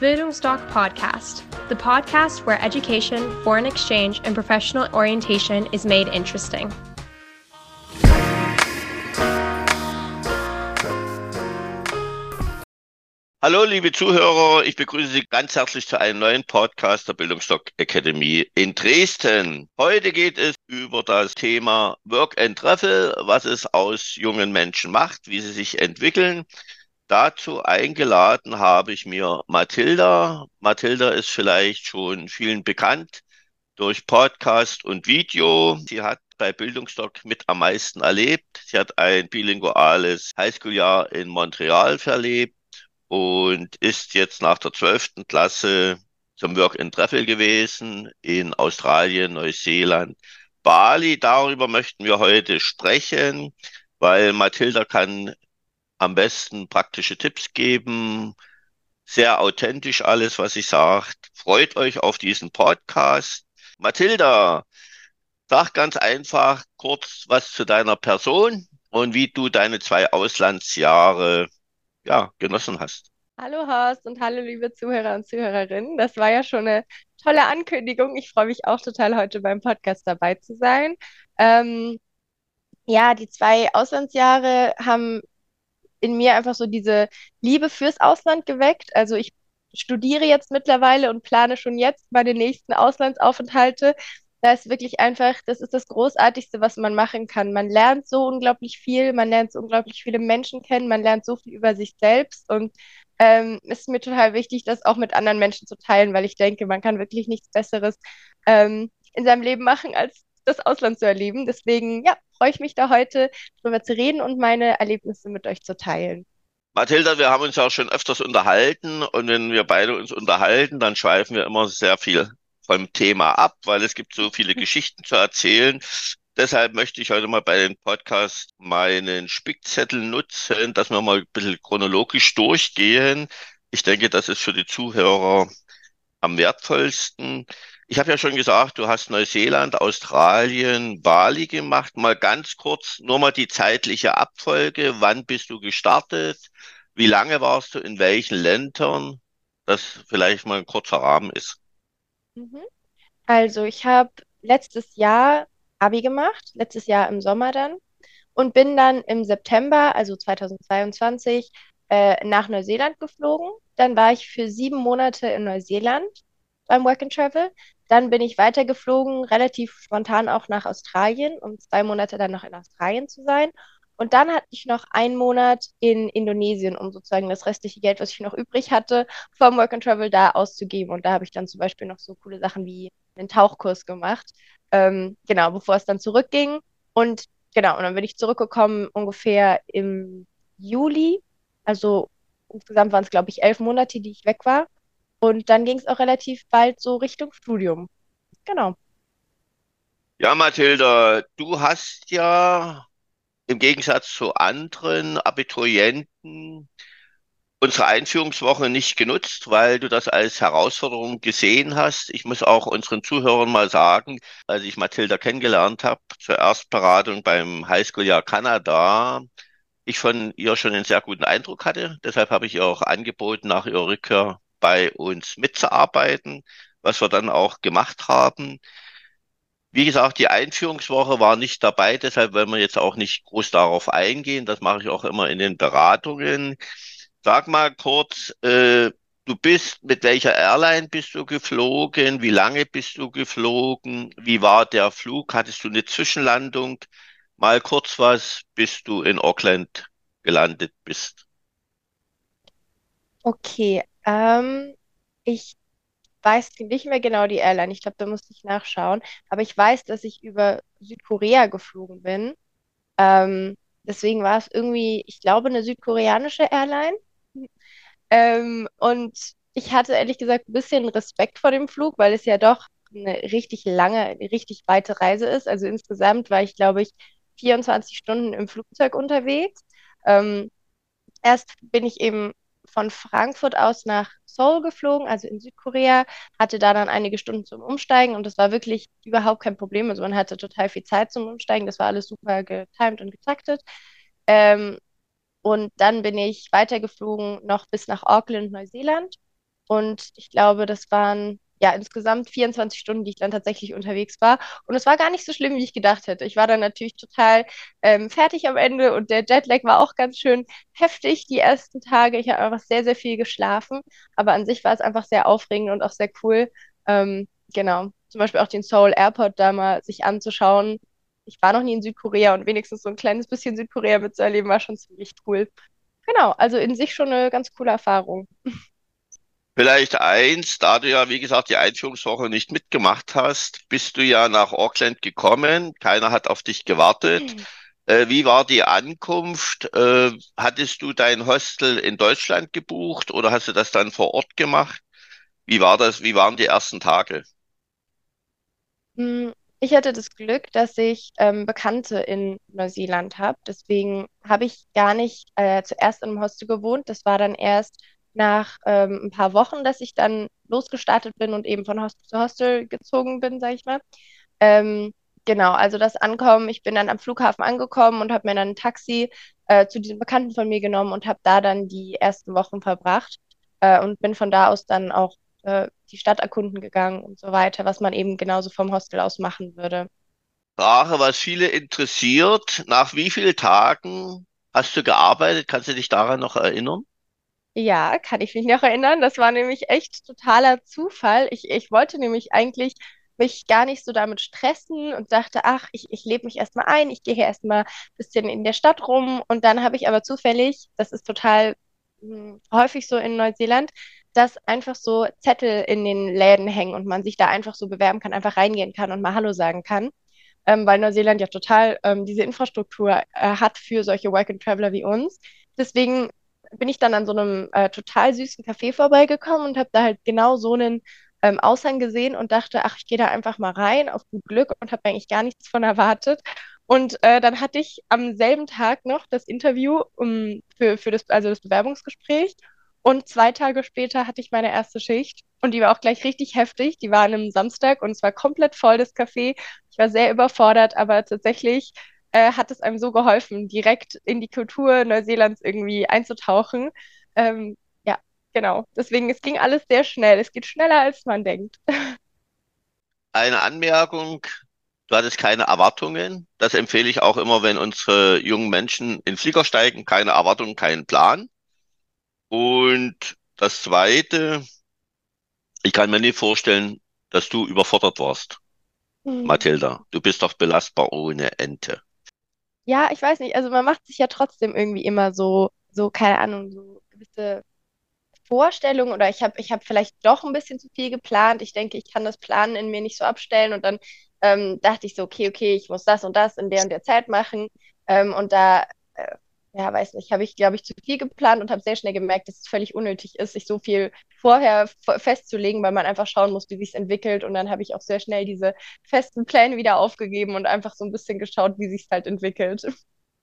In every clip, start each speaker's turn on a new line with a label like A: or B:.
A: Bildungsdoc Podcast, the podcast where education, foreign exchange, and professional orientation is made interesting.
B: Hallo, liebe Zuhörer, ich begrüße Sie ganz herzlich zu einem neuen Podcast der Bildungsstock Academy in Dresden. Heute geht es über das Thema Work and Travel, was es aus jungen Menschen macht, wie sie sich entwickeln. Dazu eingeladen habe ich mir Mathilda. Mathilda ist vielleicht schon vielen bekannt durch Podcast und Video. Sie hat bei Bildungsdoc mit am meisten erlebt. Sie hat ein bilinguales Highschool-Jahr in Montreal verlebt und ist jetzt nach der 12. Klasse zum Work and Travel gewesen in Australien, Neuseeland, Bali. Darüber möchten wir heute sprechen, weil Mathilda kann am besten praktische Tipps geben. Sehr authentisch alles, was sie sagt. Freut euch auf diesen Podcast. Mathilda, sag ganz einfach kurz was zu deiner Person und wie du deine zwei Auslandsjahre ja, genossen hast.
C: Hallo Horst und hallo liebe Zuhörer und Zuhörerinnen. Das war ja schon eine tolle Ankündigung. Ich freue mich auch total, heute beim Podcast dabei zu sein. Ähm, ja, die zwei Auslandsjahre haben in mir einfach so diese Liebe fürs Ausland geweckt. Also ich studiere jetzt mittlerweile und plane schon jetzt meine nächsten Auslandsaufenthalte. Da ist wirklich einfach, das ist das Großartigste, was man machen kann. Man lernt so unglaublich viel, man lernt so unglaublich viele Menschen kennen, man lernt so viel über sich selbst und ähm, ist mir total wichtig, das auch mit anderen Menschen zu teilen, weil ich denke, man kann wirklich nichts Besseres ähm, in seinem Leben machen, als das Ausland zu erleben. Deswegen, ja, freue ich mich da heute drüber zu reden und meine Erlebnisse mit euch zu teilen.
B: Mathilda, wir haben uns ja auch schon öfters unterhalten und wenn wir beide uns unterhalten, dann schweifen wir immer sehr viel vom Thema ab, weil es gibt so viele Geschichten zu erzählen. Deshalb möchte ich heute mal bei dem Podcast meinen Spickzettel nutzen, dass wir mal ein bisschen chronologisch durchgehen. Ich denke, das ist für die Zuhörer am wertvollsten. Ich habe ja schon gesagt, du hast Neuseeland, Australien, Bali gemacht. Mal ganz kurz, nur mal die zeitliche Abfolge. Wann bist du gestartet? Wie lange warst du in welchen Ländern? Das vielleicht mal ein kurzer Rahmen ist.
C: Mhm. Also ich habe letztes Jahr Abi gemacht, letztes Jahr im Sommer dann und bin dann im September, also 2022, äh, nach Neuseeland geflogen. Dann war ich für sieben Monate in Neuseeland beim Work and Travel. Dann bin ich weitergeflogen, relativ spontan auch nach Australien, um zwei Monate dann noch in Australien zu sein. Und dann hatte ich noch einen Monat in Indonesien, um sozusagen das restliche Geld, was ich noch übrig hatte, vom Work and Travel da auszugeben. Und da habe ich dann zum Beispiel noch so coole Sachen wie einen Tauchkurs gemacht. Ähm, genau, bevor es dann zurückging. Und genau, und dann bin ich zurückgekommen ungefähr im Juli. Also insgesamt waren es, glaube ich, elf Monate, die ich weg war. Und dann ging es auch relativ bald so Richtung Studium. Genau.
B: Ja, Mathilda, du hast ja im Gegensatz zu anderen Abiturienten unsere Einführungswoche nicht genutzt, weil du das als Herausforderung gesehen hast. Ich muss auch unseren Zuhörern mal sagen, als ich Mathilda kennengelernt habe, zur Erstberatung beim Highschool-Jahr Kanada, ich von ihr schon einen sehr guten Eindruck hatte. Deshalb habe ich ihr auch angeboten, nach ihrer Rückkehr bei uns mitzuarbeiten, was wir dann auch gemacht haben. Wie gesagt, die Einführungswoche war nicht dabei, deshalb wollen wir jetzt auch nicht groß darauf eingehen. Das mache ich auch immer in den Beratungen. Sag mal kurz, äh, du bist, mit welcher Airline bist du geflogen? Wie lange bist du geflogen? Wie war der Flug? Hattest du eine Zwischenlandung? Mal kurz was, bis du in Auckland gelandet bist.
C: Okay, ähm, ich weiß nicht mehr genau die Airline. Ich glaube, da musste ich nachschauen. Aber ich weiß, dass ich über Südkorea geflogen bin. Ähm, deswegen war es irgendwie, ich glaube, eine südkoreanische Airline. Ähm, und ich hatte ehrlich gesagt ein bisschen Respekt vor dem Flug, weil es ja doch eine richtig lange, richtig weite Reise ist. Also insgesamt war ich, glaube ich, 24 Stunden im Flugzeug unterwegs. Ähm, erst bin ich eben von Frankfurt aus nach Seoul geflogen, also in Südkorea, hatte da dann einige Stunden zum Umsteigen und das war wirklich überhaupt kein Problem. Also man hatte total viel Zeit zum Umsteigen, das war alles super getimed und getaktet. Ähm, und dann bin ich weitergeflogen noch bis nach Auckland, Neuseeland. Und ich glaube, das waren ja insgesamt 24 Stunden, die ich dann tatsächlich unterwegs war. Und es war gar nicht so schlimm, wie ich gedacht hätte. Ich war dann natürlich total ähm, fertig am Ende und der Jetlag war auch ganz schön heftig die ersten Tage. Ich habe einfach sehr, sehr viel geschlafen. Aber an sich war es einfach sehr aufregend und auch sehr cool. Ähm, genau. Zum Beispiel auch den Seoul Airport da mal sich anzuschauen. Ich war noch nie in Südkorea und wenigstens so ein kleines bisschen Südkorea mitzuerleben, war schon ziemlich cool. Genau, also in sich schon eine ganz coole Erfahrung.
B: Vielleicht eins, da du ja, wie gesagt, die Einführungswoche nicht mitgemacht hast, bist du ja nach Auckland gekommen. Keiner hat auf dich gewartet. Mhm. Äh, wie war die Ankunft? Äh, hattest du dein Hostel in Deutschland gebucht oder hast du das dann vor Ort gemacht? Wie war das? Wie waren die ersten Tage?
C: Hm, ich hatte das Glück, dass ich ähm, Bekannte in Neuseeland habe. Deswegen habe ich gar nicht äh, zuerst in einem Hostel gewohnt. Das war dann erst nach ähm, ein paar Wochen, dass ich dann losgestartet bin und eben von Hostel zu Hostel gezogen bin, sag ich mal. Ähm, genau, also das Ankommen, ich bin dann am Flughafen angekommen und habe mir dann ein Taxi äh, zu diesem Bekannten von mir genommen und habe da dann die ersten Wochen verbracht äh, und bin von da aus dann auch äh, die Stadt erkunden gegangen und so weiter, was man eben genauso vom Hostel aus machen würde.
B: Frage, was viele interessiert, nach wie vielen Tagen hast du gearbeitet? Kannst du dich daran noch erinnern?
C: Ja, kann ich mich noch erinnern. Das war nämlich echt totaler Zufall. Ich, ich wollte nämlich eigentlich mich gar nicht so damit stressen und dachte, ach, ich, ich lebe mich erstmal ein, ich gehe hier erstmal ein bisschen in der Stadt rum. Und dann habe ich aber zufällig, das ist total mh, hm, häufig so in Neuseeland, dass einfach so Zettel in den Läden hängen und man sich da einfach so bewerben kann, einfach reingehen kann und mal Hallo sagen kann. Ähm, weil Neuseeland ja total ähm, diese Infrastruktur äh, hat für solche Work-and-Traveler wie uns. Deswegen bin ich dann an so einem äh, total süßen Café vorbeigekommen und habe da halt genau so einen ähm, Aushang gesehen und dachte, ach, ich gehe da einfach mal rein auf gut Glück und habe eigentlich gar nichts von erwartet. Und äh, dann hatte ich am selben Tag noch das Interview um, für, für das, also das Bewerbungsgespräch. Und zwei Tage später hatte ich meine erste Schicht und die war auch gleich richtig heftig. Die war an einem Samstag und es war komplett voll, das Café. Ich war sehr überfordert, aber tatsächlich äh, hat es einem so geholfen, direkt in die Kultur Neuseelands irgendwie einzutauchen. Ähm, ja, genau. Deswegen, es ging alles sehr schnell. Es geht schneller, als man denkt.
B: Eine Anmerkung. Du hattest keine Erwartungen. Das empfehle ich auch immer, wenn unsere jungen Menschen in Flieger steigen. Keine Erwartungen, keinen Plan. Und das Zweite, ich kann mir nicht vorstellen, dass du überfordert warst. Hm. Mathilda, du bist doch belastbar ohne Ente.
C: Ja, ich weiß nicht, also man macht sich ja trotzdem irgendwie immer so, so, keine Ahnung, so gewisse Vorstellungen oder ich habe ich hab vielleicht doch ein bisschen zu viel geplant. Ich denke, ich kann das Planen in mir nicht so abstellen und dann ähm, dachte ich so, okay, okay, ich muss das und das in der und der Zeit machen. Ähm, und da äh, ja, weiß nicht, habe ich, glaube ich, zu viel geplant und habe sehr schnell gemerkt, dass es völlig unnötig ist, sich so viel vorher festzulegen, weil man einfach schauen muss, wie sich entwickelt. Und dann habe ich auch sehr schnell diese festen Pläne wieder aufgegeben und einfach so ein bisschen geschaut, wie sich halt entwickelt.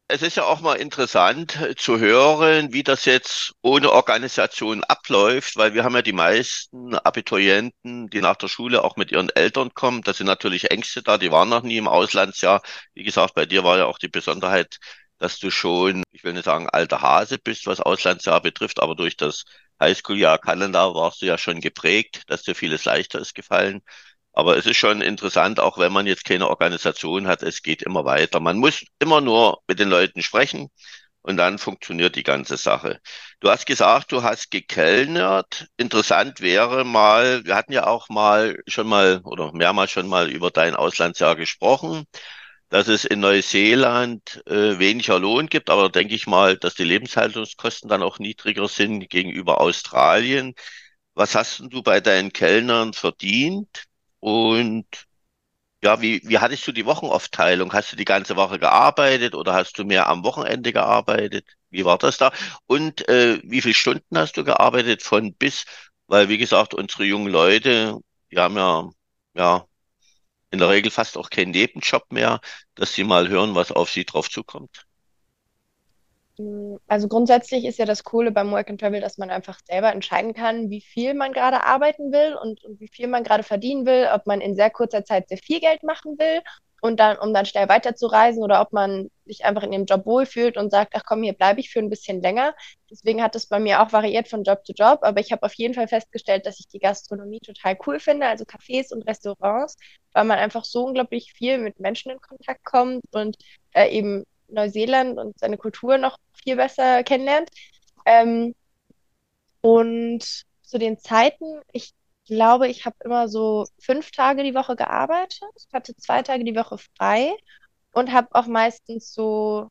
B: Es ist ja auch mal interessant zu hören, wie das jetzt ohne Organisation abläuft, weil wir haben ja die meisten Abiturienten, die nach der Schule auch mit ihren Eltern kommen. Da sind natürlich Ängste da, die waren noch nie im Auslandsjahr. Wie gesagt, bei dir war ja auch die Besonderheit, dass du schon, ich will nicht sagen alter Hase bist, was Auslandsjahr betrifft, aber durch das Highschool-Jahr Kanada warst du ja schon geprägt, dass dir vieles leichter ist gefallen. Aber es ist schon interessant, auch wenn man jetzt keine Organisation hat, es geht immer weiter. Man muss immer nur mit den Leuten sprechen und dann funktioniert die ganze Sache. Du hast gesagt, du hast gekellnert. Interessant wäre mal, wir hatten ja auch mal schon mal oder mehrmals schon mal über dein Auslandsjahr gesprochen dass es in Neuseeland äh, weniger Lohn gibt, aber denke ich mal, dass die Lebenshaltungskosten dann auch niedriger sind gegenüber Australien. Was hast du bei deinen Kellnern verdient? Und ja, wie, wie hattest du die Wochenaufteilung? Hast du die ganze Woche gearbeitet oder hast du mehr am Wochenende gearbeitet? Wie war das da? Und äh, wie viele Stunden hast du gearbeitet von bis? Weil, wie gesagt, unsere jungen Leute, die haben ja, ja, in der Regel fast auch keinen Nebenjob mehr, dass sie mal hören, was auf sie drauf zukommt?
C: Also grundsätzlich ist ja das Coole beim Work and Travel, dass man einfach selber entscheiden kann, wie viel man gerade arbeiten will und, und wie viel man gerade verdienen will, ob man in sehr kurzer Zeit sehr viel Geld machen will und dann, um dann schnell weiterzureisen oder ob man sich einfach in dem Job wohlfühlt und sagt, ach komm, hier bleibe ich für ein bisschen länger. Deswegen hat es bei mir auch variiert von Job zu Job, aber ich habe auf jeden Fall festgestellt, dass ich die Gastronomie total cool finde, also Cafés und Restaurants, weil man einfach so unglaublich viel mit Menschen in Kontakt kommt und äh, eben Neuseeland und seine Kultur noch viel besser kennenlernt. Ähm, und zu den Zeiten, ich glaube, ich habe immer so fünf Tage die Woche gearbeitet, hatte zwei Tage die Woche frei und habe auch meistens so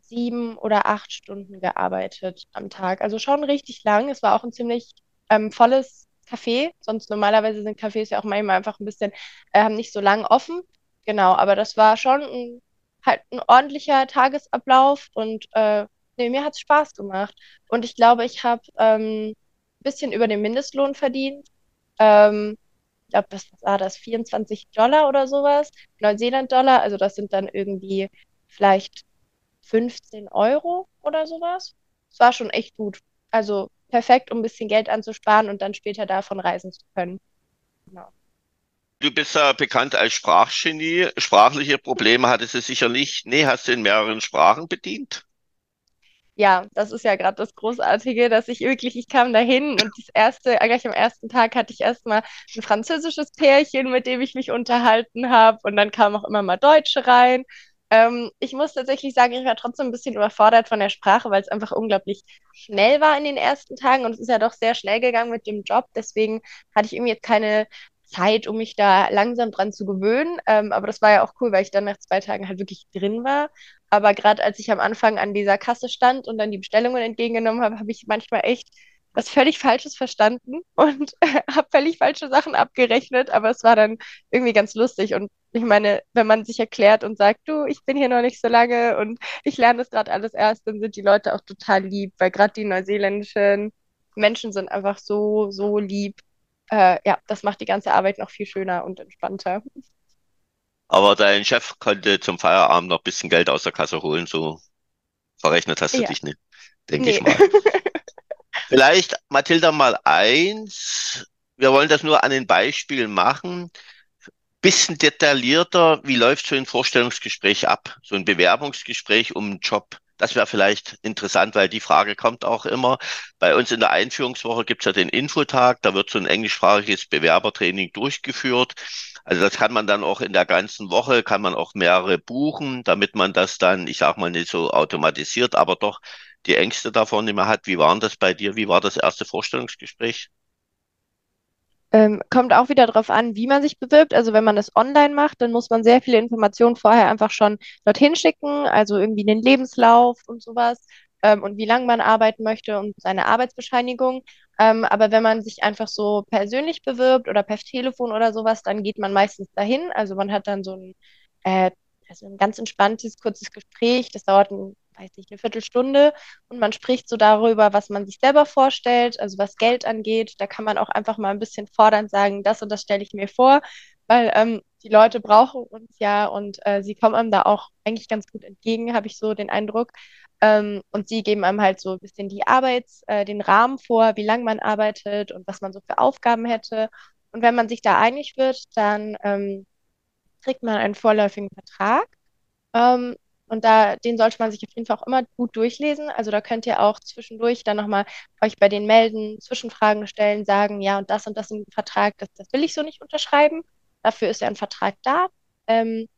C: sieben oder acht Stunden gearbeitet am Tag. Also schon richtig lang. Es war auch ein ziemlich ähm, volles Café. Sonst normalerweise sind Cafés ja auch manchmal einfach ein bisschen äh, nicht so lang offen. Genau, aber das war schon ein, halt ein ordentlicher Tagesablauf und äh, nee, mir hat es Spaß gemacht. Und ich glaube, ich habe ähm, ein bisschen über den Mindestlohn verdient ähm, ich glaube, das war das 24 Dollar oder sowas, Neuseeland-Dollar, also das sind dann irgendwie vielleicht 15 Euro oder sowas. Es war schon echt gut. Also perfekt, um ein bisschen Geld anzusparen und dann später davon reisen zu können.
B: Genau. Du bist ja bekannt als Sprachgenie. Sprachliche Probleme hattest du sicher nicht. Nee, hast du in mehreren Sprachen bedient?
C: Ja, das ist ja gerade das Großartige, dass ich wirklich, ich kam dahin und das erste, gleich am ersten Tag hatte ich erstmal ein französisches Pärchen, mit dem ich mich unterhalten habe und dann kamen auch immer mal Deutsche rein. Ähm, ich muss tatsächlich sagen, ich war trotzdem ein bisschen überfordert von der Sprache, weil es einfach unglaublich schnell war in den ersten Tagen und es ist ja doch sehr schnell gegangen mit dem Job. Deswegen hatte ich irgendwie jetzt keine Zeit, um mich da langsam dran zu gewöhnen. Ähm, aber das war ja auch cool, weil ich dann nach zwei Tagen halt wirklich drin war. Aber gerade als ich am Anfang an dieser Kasse stand und dann die Bestellungen entgegengenommen habe, habe ich manchmal echt was völlig Falsches verstanden und habe völlig falsche Sachen abgerechnet. Aber es war dann irgendwie ganz lustig. Und ich meine, wenn man sich erklärt und sagt, du, ich bin hier noch nicht so lange und ich lerne das gerade alles erst, dann sind die Leute auch total lieb, weil gerade die neuseeländischen Menschen sind einfach so, so lieb äh, ja, das macht die ganze Arbeit noch viel schöner und entspannter.
B: Aber dein Chef konnte zum Feierabend noch ein bisschen Geld aus der Kasse holen, so verrechnet hast du ja. dich nicht, denke nee. ich mal. Vielleicht, Mathilda, mal eins. Wir wollen das nur an den Beispielen machen. Bisschen detaillierter, wie läuft so ein Vorstellungsgespräch ab? So ein Bewerbungsgespräch um einen Job. Das wäre vielleicht interessant, weil die Frage kommt auch immer. Bei uns in der Einführungswoche gibt es ja den Infotag, da wird so ein englischsprachiges Bewerbertraining durchgeführt. Also das kann man dann auch in der ganzen Woche, kann man auch mehrere buchen, damit man das dann, ich sag mal, nicht so automatisiert, aber doch die Ängste davon mehr hat. Wie waren das bei dir? Wie war das erste Vorstellungsgespräch?
C: Ähm, kommt auch wieder darauf an, wie man sich bewirbt. Also wenn man das online macht, dann muss man sehr viele Informationen vorher einfach schon dorthin schicken, also irgendwie den Lebenslauf und sowas ähm, und wie lange man arbeiten möchte und seine Arbeitsbescheinigung. Ähm, aber wenn man sich einfach so persönlich bewirbt oder per Telefon oder sowas, dann geht man meistens dahin. Also man hat dann so ein, äh, also ein ganz entspanntes, kurzes Gespräch. Das dauert ein weiß nicht, eine Viertelstunde und man spricht so darüber, was man sich selber vorstellt, also was Geld angeht. Da kann man auch einfach mal ein bisschen fordernd sagen, das und das stelle ich mir vor, weil ähm, die Leute brauchen uns ja und äh, sie kommen einem da auch eigentlich ganz gut entgegen, habe ich so den Eindruck. Ähm, und sie geben einem halt so ein bisschen die Arbeits-, äh, den Rahmen vor, wie lange man arbeitet und was man so für Aufgaben hätte. Und wenn man sich da einig wird, dann ähm, kriegt man einen vorläufigen Vertrag. Ähm, und da, den sollte man sich auf jeden Fall auch immer gut durchlesen. Also da könnt ihr auch zwischendurch dann nochmal euch bei denen melden, Zwischenfragen stellen, sagen, ja, und das und das im Vertrag, das, das will ich so nicht unterschreiben. Dafür ist ja ein Vertrag da. Ähm,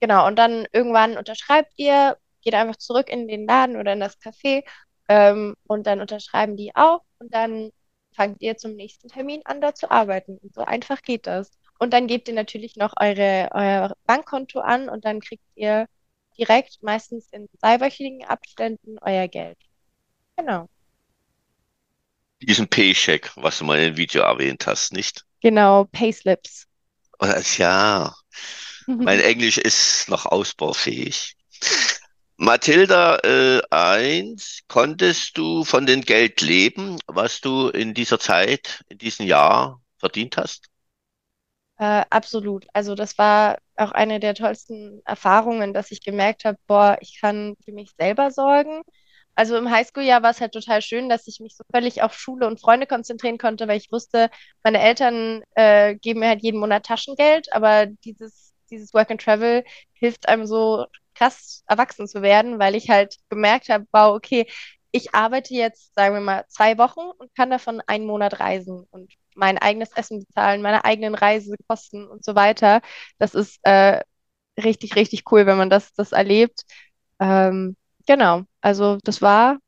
C: genau, und dann irgendwann unterschreibt ihr, geht einfach zurück in den Laden oder in das Café ähm, und dann unterschreiben die auch und dann fangt ihr zum nächsten Termin an, da zu arbeiten. Und so einfach geht das. Und dann gebt ihr natürlich noch eure, euer Bankkonto an und dann kriegt ihr direkt, meistens in zweiwöchigen Abständen, euer Geld. Genau.
B: Diesen Paycheck, was du mal im Video erwähnt hast, nicht?
C: Genau, Payslips.
B: Ja, mein Englisch ist noch ausbaufähig. Mathilda, äh, eins, konntest du von dem Geld leben, was du in dieser Zeit, in diesem Jahr verdient hast?
C: Äh, absolut. Also das war auch eine der tollsten Erfahrungen, dass ich gemerkt habe, boah, ich kann für mich selber sorgen. Also im Highschool-Jahr war es halt total schön, dass ich mich so völlig auf Schule und Freunde konzentrieren konnte, weil ich wusste, meine Eltern äh, geben mir halt jeden Monat Taschengeld, aber dieses, dieses Work and Travel hilft einem so krass erwachsen zu werden, weil ich halt gemerkt habe, wow, okay, ich arbeite jetzt, sagen wir mal, zwei Wochen und kann davon einen Monat reisen und mein eigenes Essen bezahlen, meine eigenen Reisekosten und so weiter. Das ist äh, richtig, richtig cool, wenn man das, das erlebt. Ähm, genau, also das war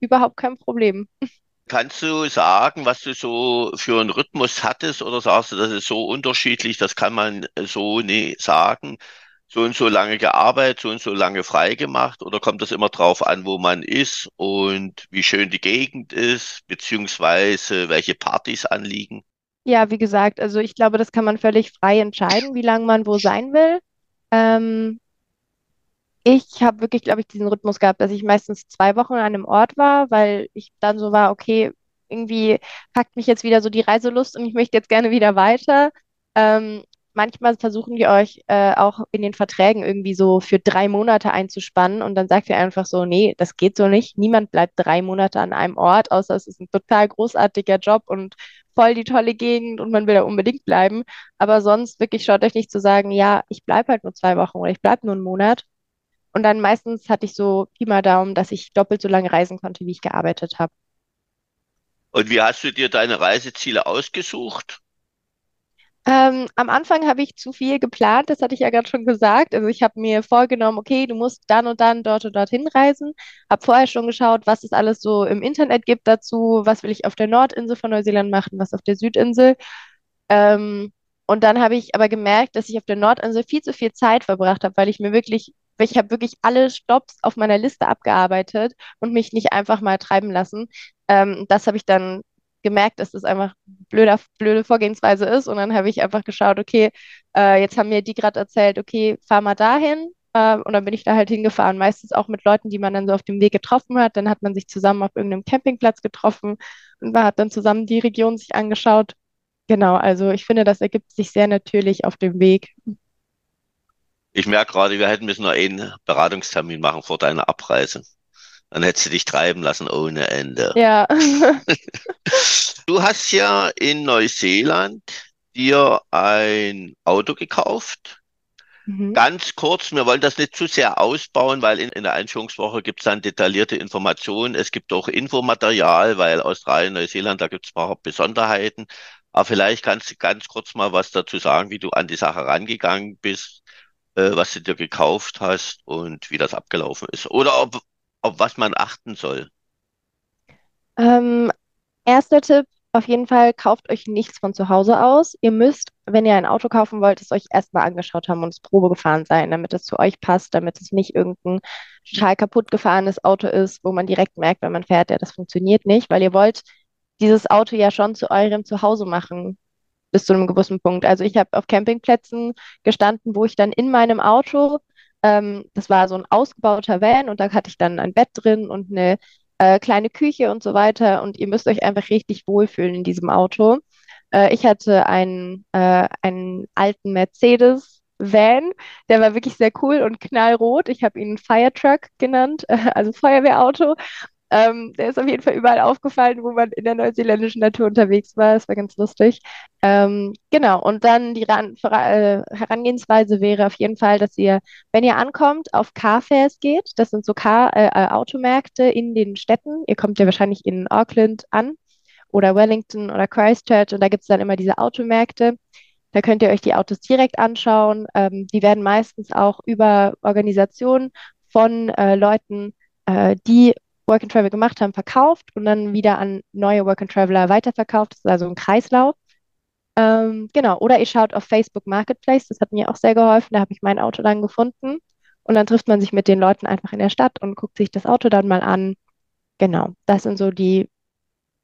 C: überhaupt kein Problem.
B: Kannst du sagen, was du so für einen Rhythmus hattest oder sagst du, das ist so unterschiedlich, das kann man so nie sagen? So und so lange gearbeitet, so und so lange frei gemacht oder kommt das immer drauf an, wo man ist und wie schön die Gegend ist, beziehungsweise welche Partys anliegen?
C: Ja, wie gesagt, also ich glaube, das kann man völlig frei entscheiden, wie lange man wo sein will. Ähm, ich habe wirklich, glaube ich, diesen Rhythmus gehabt, dass ich meistens zwei Wochen an einem Ort war, weil ich dann so war, okay, irgendwie packt mich jetzt wieder so die Reiselust und ich möchte jetzt gerne wieder weiter. Ähm, manchmal versuchen die euch äh, auch in den Verträgen irgendwie so für drei Monate einzuspannen und dann sagt ihr einfach so, nee, das geht so nicht. Niemand bleibt drei Monate an einem Ort, außer es ist ein total großartiger Job und voll die tolle Gegend und man will da unbedingt bleiben. Aber sonst wirklich schaut euch nicht zu sagen, ja, ich bleibe halt nur zwei Wochen oder ich bleibe nur einen Monat, und dann meistens hatte ich so Pi mal Daumen, dass ich doppelt so lange reisen konnte, wie ich gearbeitet habe.
B: Und wie hast du dir deine Reiseziele ausgesucht?
C: Ähm, am Anfang habe ich zu viel geplant, das hatte ich ja gerade schon gesagt. Also ich habe mir vorgenommen, okay, du musst dann und dann dort und dorthin reisen. Habe vorher schon geschaut, was es alles so im Internet gibt dazu, was will ich auf der Nordinsel von Neuseeland machen, was auf der Südinsel. Ähm, und dann habe ich aber gemerkt, dass ich auf der Nordinsel viel zu viel Zeit verbracht habe, weil ich mir wirklich ich habe wirklich alle Stops auf meiner Liste abgearbeitet und mich nicht einfach mal treiben lassen. Ähm, das habe ich dann gemerkt, dass das einfach blöder, blöde Vorgehensweise ist. Und dann habe ich einfach geschaut, okay, äh, jetzt haben mir die gerade erzählt, okay, fahr mal dahin. Äh, und dann bin ich da halt hingefahren, meistens auch mit Leuten, die man dann so auf dem Weg getroffen hat. Dann hat man sich zusammen auf irgendeinem Campingplatz getroffen und man hat dann zusammen die Region sich angeschaut. Genau, also ich finde, das ergibt sich sehr natürlich auf dem Weg.
B: Ich merke gerade, wir hätten müssen noch einen Beratungstermin machen vor deiner Abreise. Dann hättest du dich treiben lassen ohne Ende.
C: Ja.
B: du hast ja in Neuseeland dir ein Auto gekauft. Mhm. Ganz kurz, wir wollen das nicht zu sehr ausbauen, weil in, in der Einführungswoche gibt es dann detaillierte Informationen. Es gibt auch Infomaterial, weil Australien, Neuseeland, da gibt es ein paar Besonderheiten. Aber vielleicht kannst du ganz kurz mal was dazu sagen, wie du an die Sache rangegangen bist äh, was du dir gekauft hast und wie das abgelaufen ist. Oder ob, auf was man achten soll.
C: Ähm, erster Tipp, auf jeden Fall kauft euch nichts von zu Hause aus. Ihr müsst, wenn ihr ein Auto kaufen wollt, es euch erstmal angeschaut haben und es Probe gefahren sein, damit es zu euch passt, damit es nicht irgendein total kaputt gefahrenes Auto ist, wo man direkt merkt, wenn man fährt, ja, das funktioniert nicht, weil ihr wollt dieses Auto ja schon zu eurem Zuhause machen bis zu einem gewissen Punkt. Also ich habe auf Campingplätzen gestanden, wo ich dann in meinem Auto, ähm, das war so ein ausgebauter Van und da hatte ich dann ein Bett drin und eine äh, kleine Küche und so weiter und ihr müsst euch einfach richtig wohlfühlen in diesem Auto. Äh, ich hatte einen, äh, einen alten Mercedes Van, der war wirklich sehr cool und knallrot. Ich habe ihn Firetruck genannt, also Feuerwehrauto. Ähm, der ist auf jeden Fall überall aufgefallen, wo man in der neuseeländischen Natur unterwegs war. Das war ganz lustig. Ähm, genau, und dann die Ran äh, Herangehensweise wäre auf jeden Fall, dass ihr, wenn ihr ankommt, auf Carfairs geht. Das sind so Car äh, äh, Automärkte in den Städten. Ihr kommt ja wahrscheinlich in Auckland an oder Wellington oder Christchurch und da gibt es dann immer diese Automärkte. Da könnt ihr euch die Autos direkt anschauen. Ähm, die werden meistens auch über Organisationen von äh, Leuten, äh, die Work and Travel gemacht haben, verkauft und dann wieder an neue Work and Traveler weiterverkauft. Das ist also ein Kreislauf. Ähm, genau, oder ihr schaut auf Facebook Marketplace, das hat mir auch sehr geholfen, da habe ich mein Auto dann gefunden und dann trifft man sich mit den Leuten einfach in der Stadt und guckt sich das Auto dann mal an. Genau, das sind so die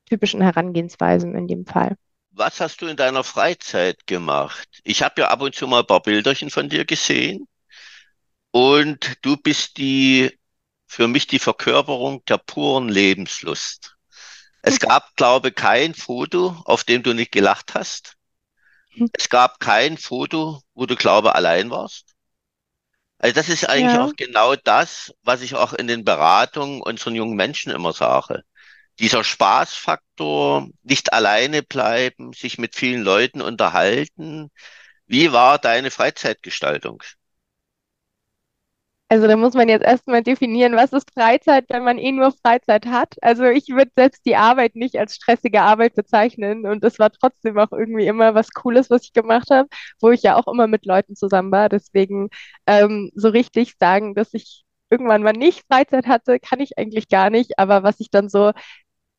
C: typischen Herangehensweisen in dem Fall.
B: Was hast du in deiner Freizeit gemacht? Ich habe ja ab und zu mal ein paar Bilderchen von dir gesehen und du bist die für mich die Verkörperung der puren Lebenslust. Es gab, glaube kein Foto, auf dem du nicht gelacht hast. Es gab kein Foto, wo du, glaube allein warst. Also das ist eigentlich ja. auch genau das, was ich auch in den Beratungen unseren jungen Menschen immer sage. Dieser Spaßfaktor, nicht alleine bleiben, sich mit vielen Leuten unterhalten, Wie war deine Freizeitgestaltung?
C: Also da muss man jetzt erstmal definieren, was ist Freizeit, wenn man eh nur Freizeit hat. Also ich würde selbst die Arbeit nicht als stressige Arbeit bezeichnen und es war trotzdem auch irgendwie immer was Cooles, was ich gemacht habe, wo ich ja auch immer mit Leuten zusammen war. Deswegen ähm, so richtig sagen, dass ich irgendwann mal nicht Freizeit hatte, kann ich eigentlich gar nicht. Aber was ich dann so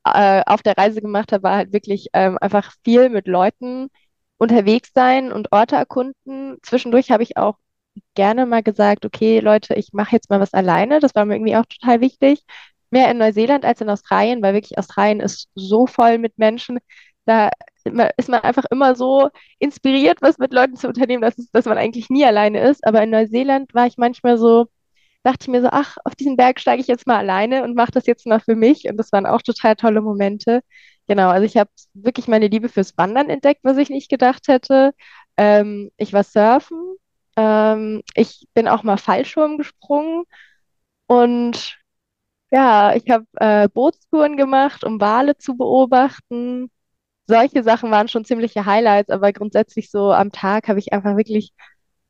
C: äh, auf der Reise gemacht habe, war halt wirklich ähm, einfach viel mit Leuten unterwegs sein und Orte erkunden. Zwischendurch habe ich auch gerne mal gesagt, okay, Leute, ich mache jetzt mal was alleine. Das war mir irgendwie auch total wichtig. Mehr in Neuseeland als in Australien, weil wirklich Australien ist so voll mit Menschen. Da ist man einfach immer so inspiriert, was mit Leuten zu unternehmen, dass, dass man eigentlich nie alleine ist. Aber in Neuseeland war ich manchmal so, dachte ich mir so, ach, auf diesen Berg steige ich jetzt mal alleine und mache das jetzt mal für mich. Und das waren auch total tolle Momente. Genau, also ich habe wirklich meine Liebe fürs Wandern entdeckt, was ich nicht gedacht hätte. Ähm, ich war surfen ähm, ich bin auch mal Fallschirm gesprungen und ja, ich habe äh, Bootstouren gemacht, um Wale zu beobachten. Solche Sachen waren schon ziemliche Highlights, aber grundsätzlich so am Tag habe ich einfach wirklich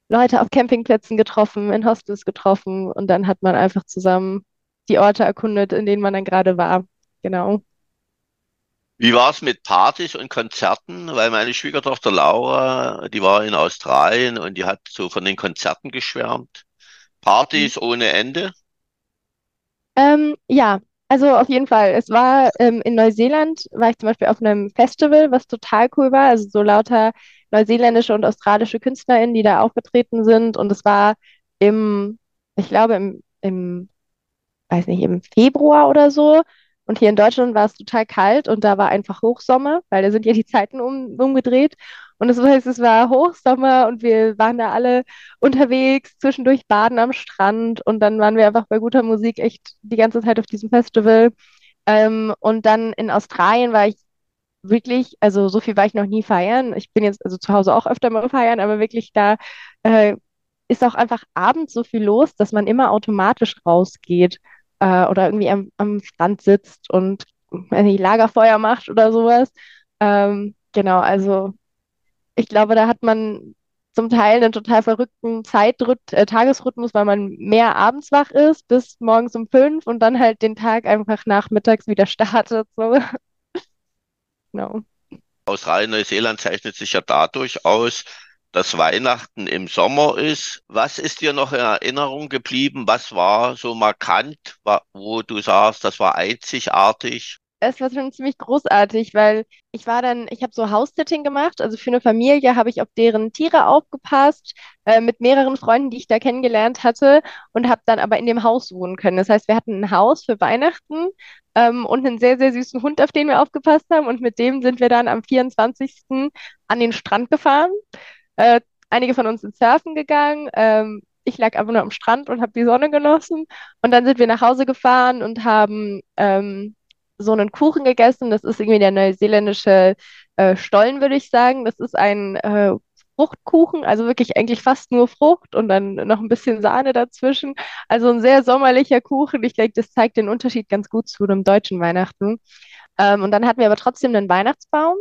C: Leute auf Campingplätzen getroffen, in Hostels getroffen und dann hat man einfach zusammen die Orte erkundet, in denen man dann gerade war. Genau.
B: Wie war es mit Partys und Konzerten? Weil meine Schwiegertochter Laura, die war in Australien und die hat so von den Konzerten geschwärmt. Partys mhm. ohne Ende?
C: Ähm, ja, also auf jeden Fall. Es war ähm, in Neuseeland, war ich zum Beispiel auf einem Festival, was total cool war. Also so lauter neuseeländische und australische KünstlerInnen, die da aufgetreten sind. Und es war im, ich glaube, im, im, weiß nicht, im Februar oder so. Und hier in Deutschland war es total kalt und da war einfach Hochsommer, weil da sind ja die Zeiten um, umgedreht. Und das heißt, es war Hochsommer und wir waren da alle unterwegs, zwischendurch baden am Strand und dann waren wir einfach bei guter Musik echt die ganze Zeit auf diesem Festival. Ähm, und dann in Australien war ich wirklich, also so viel war ich noch nie feiern. Ich bin jetzt also zu Hause auch öfter mal feiern, aber wirklich da äh, ist auch einfach abends so viel los, dass man immer automatisch rausgeht äh, oder irgendwie am, am Strand sitzt und ein Lagerfeuer macht oder sowas. Ähm, genau, also ich glaube, da hat man zum Teil einen total verrückten Zeitrhyth äh, Tagesrhythmus, weil man mehr abends wach ist bis morgens um fünf und dann halt den Tag einfach nachmittags wieder startet. So.
B: genau. Australien, Neuseeland zeichnet sich ja dadurch aus, dass Weihnachten im Sommer ist. Was ist dir noch in Erinnerung geblieben? Was war so markant, wo du sagst, das war einzigartig?
C: Es war schon ziemlich großartig, weil ich war dann, ich habe so House-Sitting gemacht, also für eine Familie habe ich auf deren Tiere aufgepasst, äh, mit mehreren Freunden, die ich da kennengelernt hatte und habe dann aber in dem Haus wohnen können. Das heißt, wir hatten ein Haus für Weihnachten ähm, und einen sehr, sehr süßen Hund, auf den wir aufgepasst haben und mit dem sind wir dann am 24. an den Strand gefahren äh, einige von uns sind surfen gegangen. Ähm, ich lag einfach nur am Strand und habe die Sonne genossen. Und dann sind wir nach Hause gefahren und haben ähm, so einen Kuchen gegessen. Das ist irgendwie der neuseeländische äh, Stollen, würde ich sagen. Das ist ein äh, Fruchtkuchen, also wirklich eigentlich fast nur Frucht und dann noch ein bisschen Sahne dazwischen. Also ein sehr sommerlicher Kuchen. Ich denke, das zeigt den Unterschied ganz gut zu einem deutschen Weihnachten. Ähm, und dann hatten wir aber trotzdem einen Weihnachtsbaum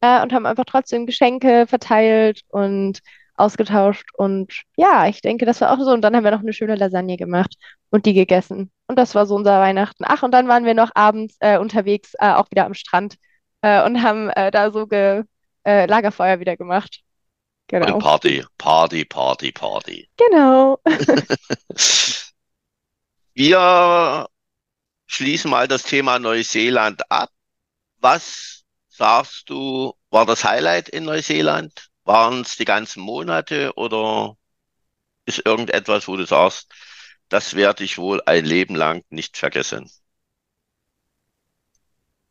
C: äh, und haben einfach trotzdem Geschenke verteilt und ausgetauscht. Und ja, ich denke, das war auch so. Und dann haben wir noch eine schöne Lasagne gemacht und die gegessen. Und das war so unser Weihnachten. Ach, und dann waren wir noch abends äh, unterwegs, äh, auch wieder am Strand äh, und haben äh, da so ge äh, Lagerfeuer wieder gemacht.
B: Genau. Und Party, Party, Party, Party.
C: Genau.
B: wir schließen mal das Thema Neuseeland ab. Was sagst du, war das Highlight in Neuseeland? Waren es die ganzen Monate oder ist irgendetwas, wo du sagst, das werde ich wohl ein Leben lang nicht vergessen?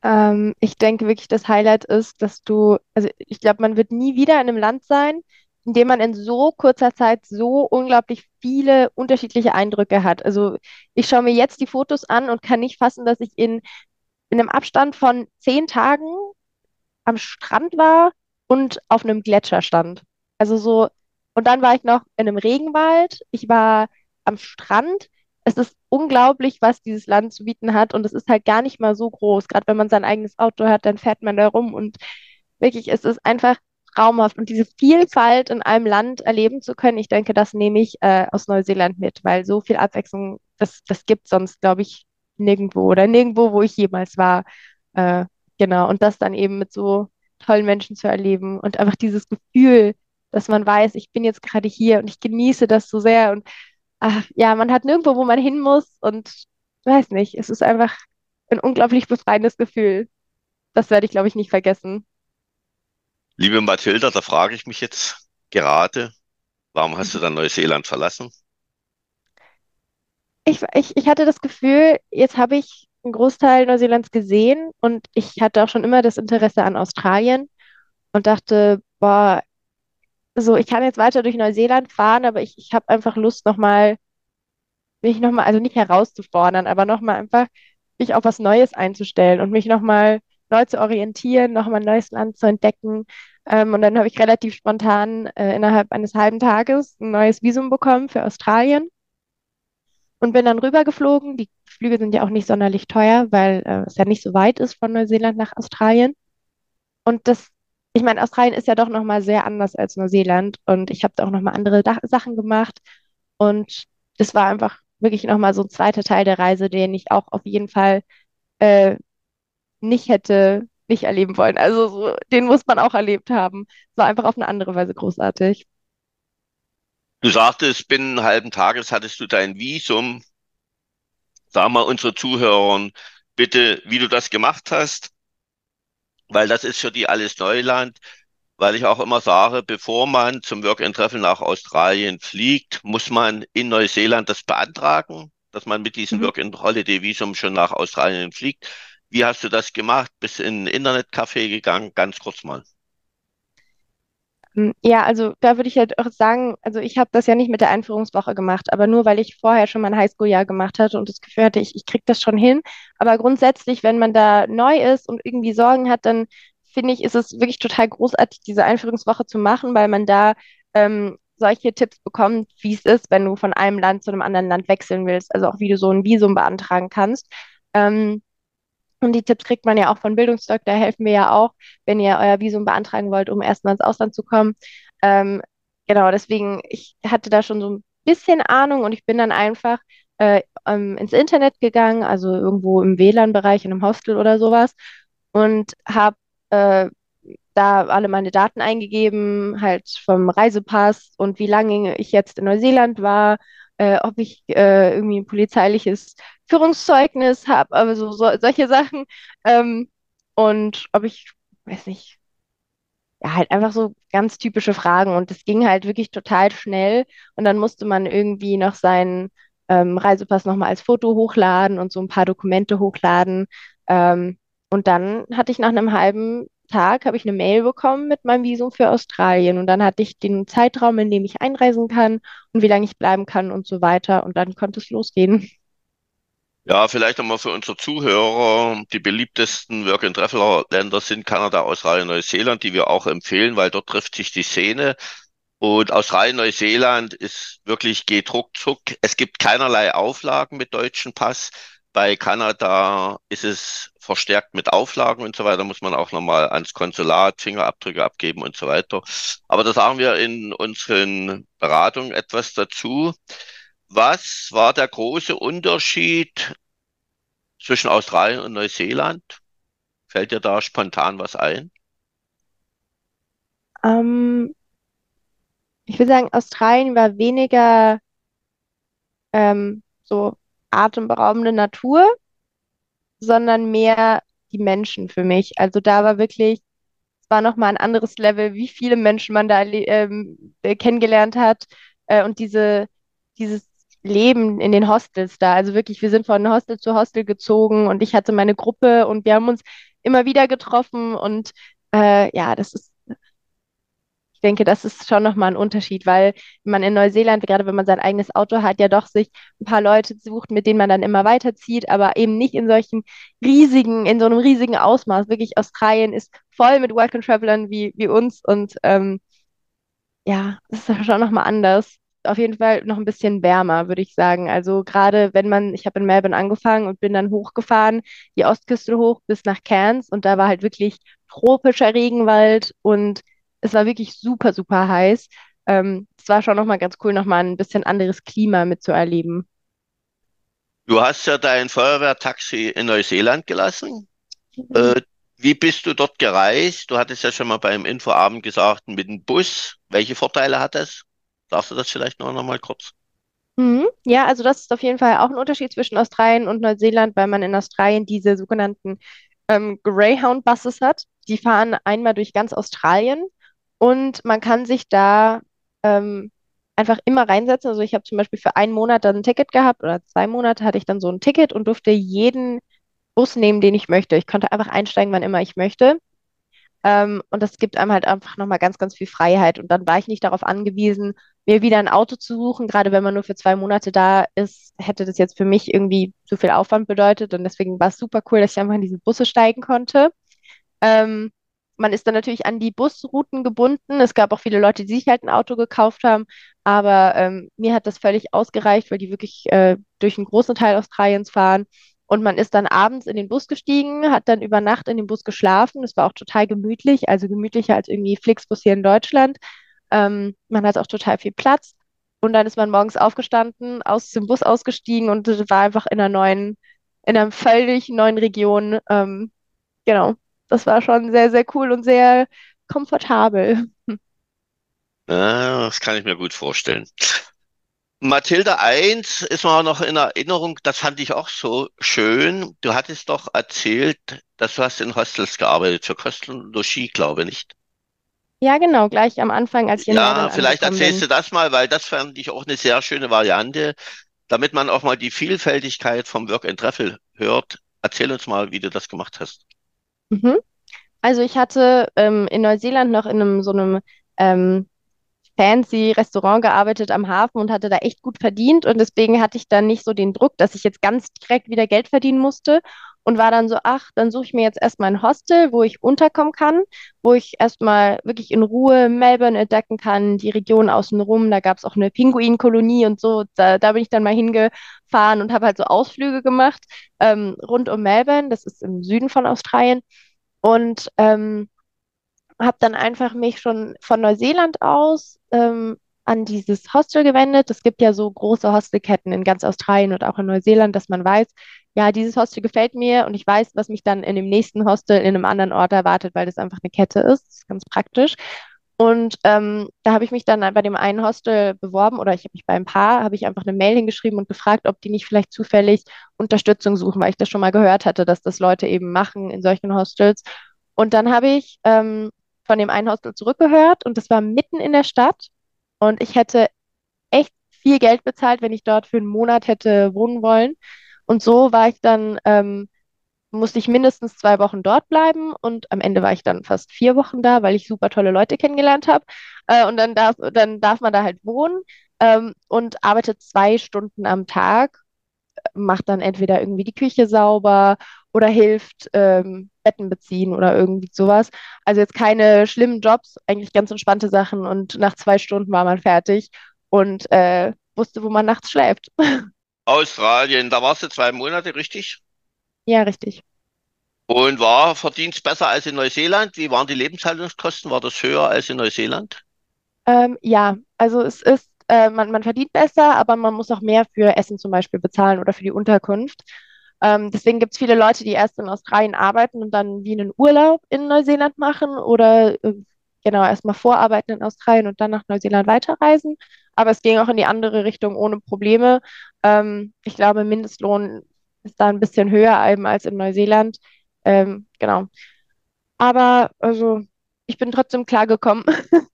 C: Ähm, ich denke wirklich, das Highlight ist, dass du, also ich glaube, man wird nie wieder in einem Land sein, in dem man in so kurzer Zeit so unglaublich viele unterschiedliche Eindrücke hat. Also ich schaue mir jetzt die Fotos an und kann nicht fassen, dass ich in, in einem Abstand von zehn Tagen am Strand war und auf einem Gletscher stand. Also so, und dann war ich noch in einem Regenwald, ich war am Strand. Es ist unglaublich, was dieses Land zu bieten hat und es ist halt gar nicht mal so groß. Gerade wenn man sein eigenes Auto hat, dann fährt man da rum und wirklich, es ist einfach traumhaft. Und diese Vielfalt in einem Land erleben zu können, ich denke, das nehme ich äh, aus Neuseeland mit, weil so viel Abwechslung, das, das gibt sonst, glaube ich, nirgendwo oder nirgendwo, wo ich jemals war. Äh, genau. Und das dann eben mit so tollen Menschen zu erleben und einfach dieses Gefühl, dass man weiß, ich bin jetzt gerade hier und ich genieße das so sehr und ach, ja, man hat nirgendwo, wo man hin muss und weiß nicht, es ist einfach ein unglaublich befreiendes Gefühl. Das werde ich, glaube ich, nicht vergessen.
B: Liebe Mathilda, da frage ich mich jetzt gerade, warum hast du dann Neuseeland verlassen?
C: Ich, ich, ich hatte das Gefühl, jetzt habe ich einen Großteil Neuseelands gesehen und ich hatte auch schon immer das Interesse an Australien und dachte, boah, so, ich kann jetzt weiter durch Neuseeland fahren, aber ich, ich habe einfach Lust, nochmal, mich nochmal, also nicht herauszufordern, aber nochmal einfach mich auf was Neues einzustellen und mich nochmal neu zu orientieren, nochmal ein neues Land zu entdecken. Ähm, und dann habe ich relativ spontan äh, innerhalb eines halben Tages ein neues Visum bekommen für Australien und bin dann rübergeflogen. Die Flüge sind ja auch nicht sonderlich teuer, weil äh, es ja nicht so weit ist von Neuseeland nach Australien. Und das, ich meine, Australien ist ja doch nochmal sehr anders als Neuseeland und ich habe da auch nochmal andere da Sachen gemacht und das war einfach wirklich nochmal so ein zweiter Teil der Reise, den ich auch auf jeden Fall äh, nicht hätte nicht erleben wollen. Also so, den muss man auch erlebt haben. Es war einfach auf eine andere Weise großartig.
B: Du sagtest, binnen halben Tages hattest du dein Visum. Sag mal unsere Zuhörern bitte, wie du das gemacht hast, weil das ist für die alles Neuland. Weil ich auch immer sage, bevor man zum Work and Travel nach Australien fliegt, muss man in Neuseeland das beantragen, dass man mit diesem mhm. Work and Holiday Visum schon nach Australien fliegt. Wie hast du das gemacht? Bist in ein Internetcafé gegangen? Ganz kurz mal.
C: Hm, ja, also da würde ich halt auch sagen, also ich habe das ja nicht mit der Einführungswoche gemacht, aber nur weil ich vorher schon mein Highschool-Jahr gemacht hatte und das Gefühl hatte, ich, ich kriege das schon hin. Aber grundsätzlich, wenn man da neu ist und irgendwie Sorgen hat, dann finde ich, ist es wirklich total großartig, diese Einführungswoche zu machen, weil man da ähm, solche Tipps bekommt, wie es ist, wenn du von einem Land zu einem anderen Land wechseln willst, also auch wie du so ein Visum beantragen kannst. Ähm, und die Tipps kriegt man ja auch von Bildungsdoc, da helfen wir ja auch, wenn ihr euer Visum beantragen wollt, um erstmal ins Ausland zu kommen. Ähm, genau, deswegen, ich hatte da schon so ein bisschen Ahnung und ich bin dann einfach äh, ähm, ins Internet gegangen, also irgendwo im WLAN-Bereich, in einem Hostel oder sowas und habe äh, da alle meine Daten eingegeben, halt vom Reisepass und wie lange ich jetzt in Neuseeland war, äh, ob ich äh, irgendwie ein polizeiliches Führungszeugnis habe, aber so, so solche Sachen. Ähm, und ob ich, weiß nicht, ja, halt einfach so ganz typische Fragen. Und das ging halt wirklich total schnell. Und dann musste man irgendwie noch seinen ähm, Reisepass nochmal als Foto hochladen und so ein paar Dokumente hochladen. Ähm, und dann hatte ich nach einem halben Tag habe ich eine Mail bekommen mit meinem Visum für Australien und dann hatte ich den Zeitraum, in dem ich einreisen kann und wie lange ich bleiben kann und so weiter und dann konnte es losgehen.
B: Ja, vielleicht nochmal für unsere Zuhörer. Die beliebtesten Work-and-Traveler-Länder sind Kanada, Australien, Neuseeland, die wir auch empfehlen, weil dort trifft sich die Szene. Und Australien, Neuseeland ist wirklich geht ruckzuck. Es gibt keinerlei Auflagen mit deutschen Pass. Bei Kanada ist es verstärkt mit Auflagen und so weiter, muss man auch nochmal ans Konsulat Fingerabdrücke abgeben und so weiter. Aber da sagen wir in unseren Beratungen etwas dazu. Was war der große Unterschied zwischen Australien und Neuseeland? Fällt dir da spontan was ein?
C: Ähm, ich würde sagen, Australien war weniger ähm, so atemberaubende Natur, sondern mehr die Menschen für mich. Also da war wirklich, es war nochmal ein anderes Level, wie viele Menschen man da ähm, äh, kennengelernt hat äh, und diese, dieses Leben in den Hostels da. Also wirklich, wir sind von Hostel zu Hostel gezogen und ich hatte meine Gruppe und wir haben uns immer wieder getroffen und äh, ja, das ist denke, das ist schon nochmal ein Unterschied, weil man in Neuseeland, gerade wenn man sein eigenes Auto hat, ja doch sich ein paar Leute sucht, mit denen man dann immer weiterzieht, aber eben nicht in solchen riesigen, in so einem riesigen Ausmaß. Wirklich, Australien ist voll mit Work and Travelern wie, wie uns und ähm, ja, das ist schon nochmal anders. Auf jeden Fall noch ein bisschen wärmer, würde ich sagen. Also gerade wenn man, ich habe in Melbourne angefangen und bin dann hochgefahren, die Ostküste hoch bis nach Cairns und da war halt wirklich tropischer Regenwald und es war wirklich super, super heiß. Ähm, es war schon nochmal ganz cool, nochmal ein bisschen anderes Klima mitzuerleben.
B: Du hast ja dein Feuerwehrtaxi in Neuseeland gelassen. Mhm. Äh, wie bist du dort gereist? Du hattest ja schon mal beim Infoabend gesagt, mit dem Bus. Welche Vorteile hat das? Darfst du das vielleicht noch, noch mal kurz?
C: Mhm. Ja, also das ist auf jeden Fall auch ein Unterschied zwischen Australien und Neuseeland, weil man in Australien diese sogenannten ähm, Greyhound-Buses hat. Die fahren einmal durch ganz Australien und man kann sich da ähm, einfach immer reinsetzen. Also ich habe zum Beispiel für einen Monat dann ein Ticket gehabt oder zwei Monate hatte ich dann so ein Ticket und durfte jeden Bus nehmen, den ich möchte. Ich konnte einfach einsteigen, wann immer ich möchte. Ähm, und das gibt einem halt einfach nochmal ganz, ganz viel Freiheit. Und dann war ich nicht darauf angewiesen, mir wieder ein Auto zu suchen. Gerade wenn man nur für zwei Monate da ist, hätte das jetzt für mich irgendwie zu viel Aufwand bedeutet. Und deswegen war es super cool, dass ich einfach in diese Busse steigen konnte. Ähm, man ist dann natürlich an die Busrouten gebunden. Es gab auch viele Leute, die sich halt ein Auto gekauft haben, aber ähm, mir hat das völlig ausgereicht, weil die wirklich äh, durch einen großen Teil Australiens fahren. Und man ist dann abends in den Bus gestiegen, hat dann über Nacht in dem Bus geschlafen. Das war auch total gemütlich, also gemütlicher als irgendwie Flixbus hier in Deutschland. Ähm, man hat auch total viel Platz. Und dann ist man morgens aufgestanden, aus dem Bus ausgestiegen und war einfach in einer neuen, in einer völlig neuen Region. Ähm, genau das war schon sehr, sehr cool und sehr komfortabel.
B: Ja, das kann ich mir gut vorstellen. Mathilda 1 ist mir auch noch in Erinnerung, das fand ich auch so schön. Du hattest doch erzählt, dass du hast in Hostels gearbeitet, für Kosten und Logis, glaube ich, nicht?
C: Ja, genau, gleich am Anfang, als ich in
B: Ja, vielleicht erzählst bin. du das mal, weil das fand ich auch eine sehr schöne Variante, damit man auch mal die Vielfältigkeit vom Work and Travel hört. Erzähl uns mal, wie du das gemacht hast.
C: Mhm. Also ich hatte ähm, in Neuseeland noch in einem so einem ähm, fancy Restaurant gearbeitet am Hafen und hatte da echt gut verdient und deswegen hatte ich dann nicht so den Druck, dass ich jetzt ganz direkt wieder Geld verdienen musste und war dann so, ach, dann suche ich mir jetzt erstmal ein Hostel, wo ich unterkommen kann, wo ich erstmal wirklich in Ruhe Melbourne entdecken kann, die Region außenrum, da gab es auch eine Pinguinkolonie und so, da, da bin ich dann mal hingefahren und habe halt so Ausflüge gemacht ähm, rund um Melbourne, das ist im Süden von Australien und ähm, habe dann einfach mich schon von Neuseeland aus ähm, an dieses Hostel gewendet. Es gibt ja so große Hostelketten in ganz Australien und auch in Neuseeland, dass man weiß, ja, dieses Hostel gefällt mir und ich weiß, was mich dann in dem nächsten Hostel in einem anderen Ort erwartet, weil das einfach eine Kette ist. Das ist ganz praktisch. Und ähm, da habe ich mich dann bei dem einen Hostel beworben oder ich habe mich bei ein paar, habe ich einfach eine Mail hingeschrieben und gefragt, ob die nicht vielleicht zufällig Unterstützung suchen, weil ich das schon mal gehört hatte, dass das Leute eben machen in solchen Hostels. Und dann habe ich ähm, von dem einen Hostel zurückgehört und das war mitten in der Stadt und ich hätte echt viel Geld bezahlt, wenn ich dort für einen Monat hätte wohnen wollen. Und so war ich dann ähm, musste ich mindestens zwei Wochen dort bleiben und am Ende war ich dann fast vier Wochen da, weil ich super tolle Leute kennengelernt habe. Äh, und dann darf, dann darf man da halt wohnen ähm, und arbeitet zwei Stunden am Tag, macht dann entweder irgendwie die Küche sauber oder hilft ähm, Betten beziehen oder irgendwie sowas. Also jetzt keine schlimmen Jobs, eigentlich ganz entspannte Sachen und nach zwei Stunden war man fertig und äh, wusste, wo man nachts schläft.
B: Australien, da warst du zwei Monate, richtig?
C: Ja, richtig.
B: Und war Verdienst besser als in Neuseeland? Wie waren die Lebenshaltungskosten? War das höher als in Neuseeland?
C: Ähm, ja, also es ist, äh, man, man verdient besser, aber man muss auch mehr für Essen zum Beispiel bezahlen oder für die Unterkunft. Ähm, deswegen gibt es viele Leute, die erst in Australien arbeiten und dann wie einen Urlaub in Neuseeland machen oder äh, genau erstmal vorarbeiten in Australien und dann nach Neuseeland weiterreisen. Aber es ging auch in die andere Richtung ohne Probleme. Ähm, ich glaube, Mindestlohn ist da ein bisschen höher eben als in Neuseeland. Ähm, genau. Aber also ich bin trotzdem klargekommen.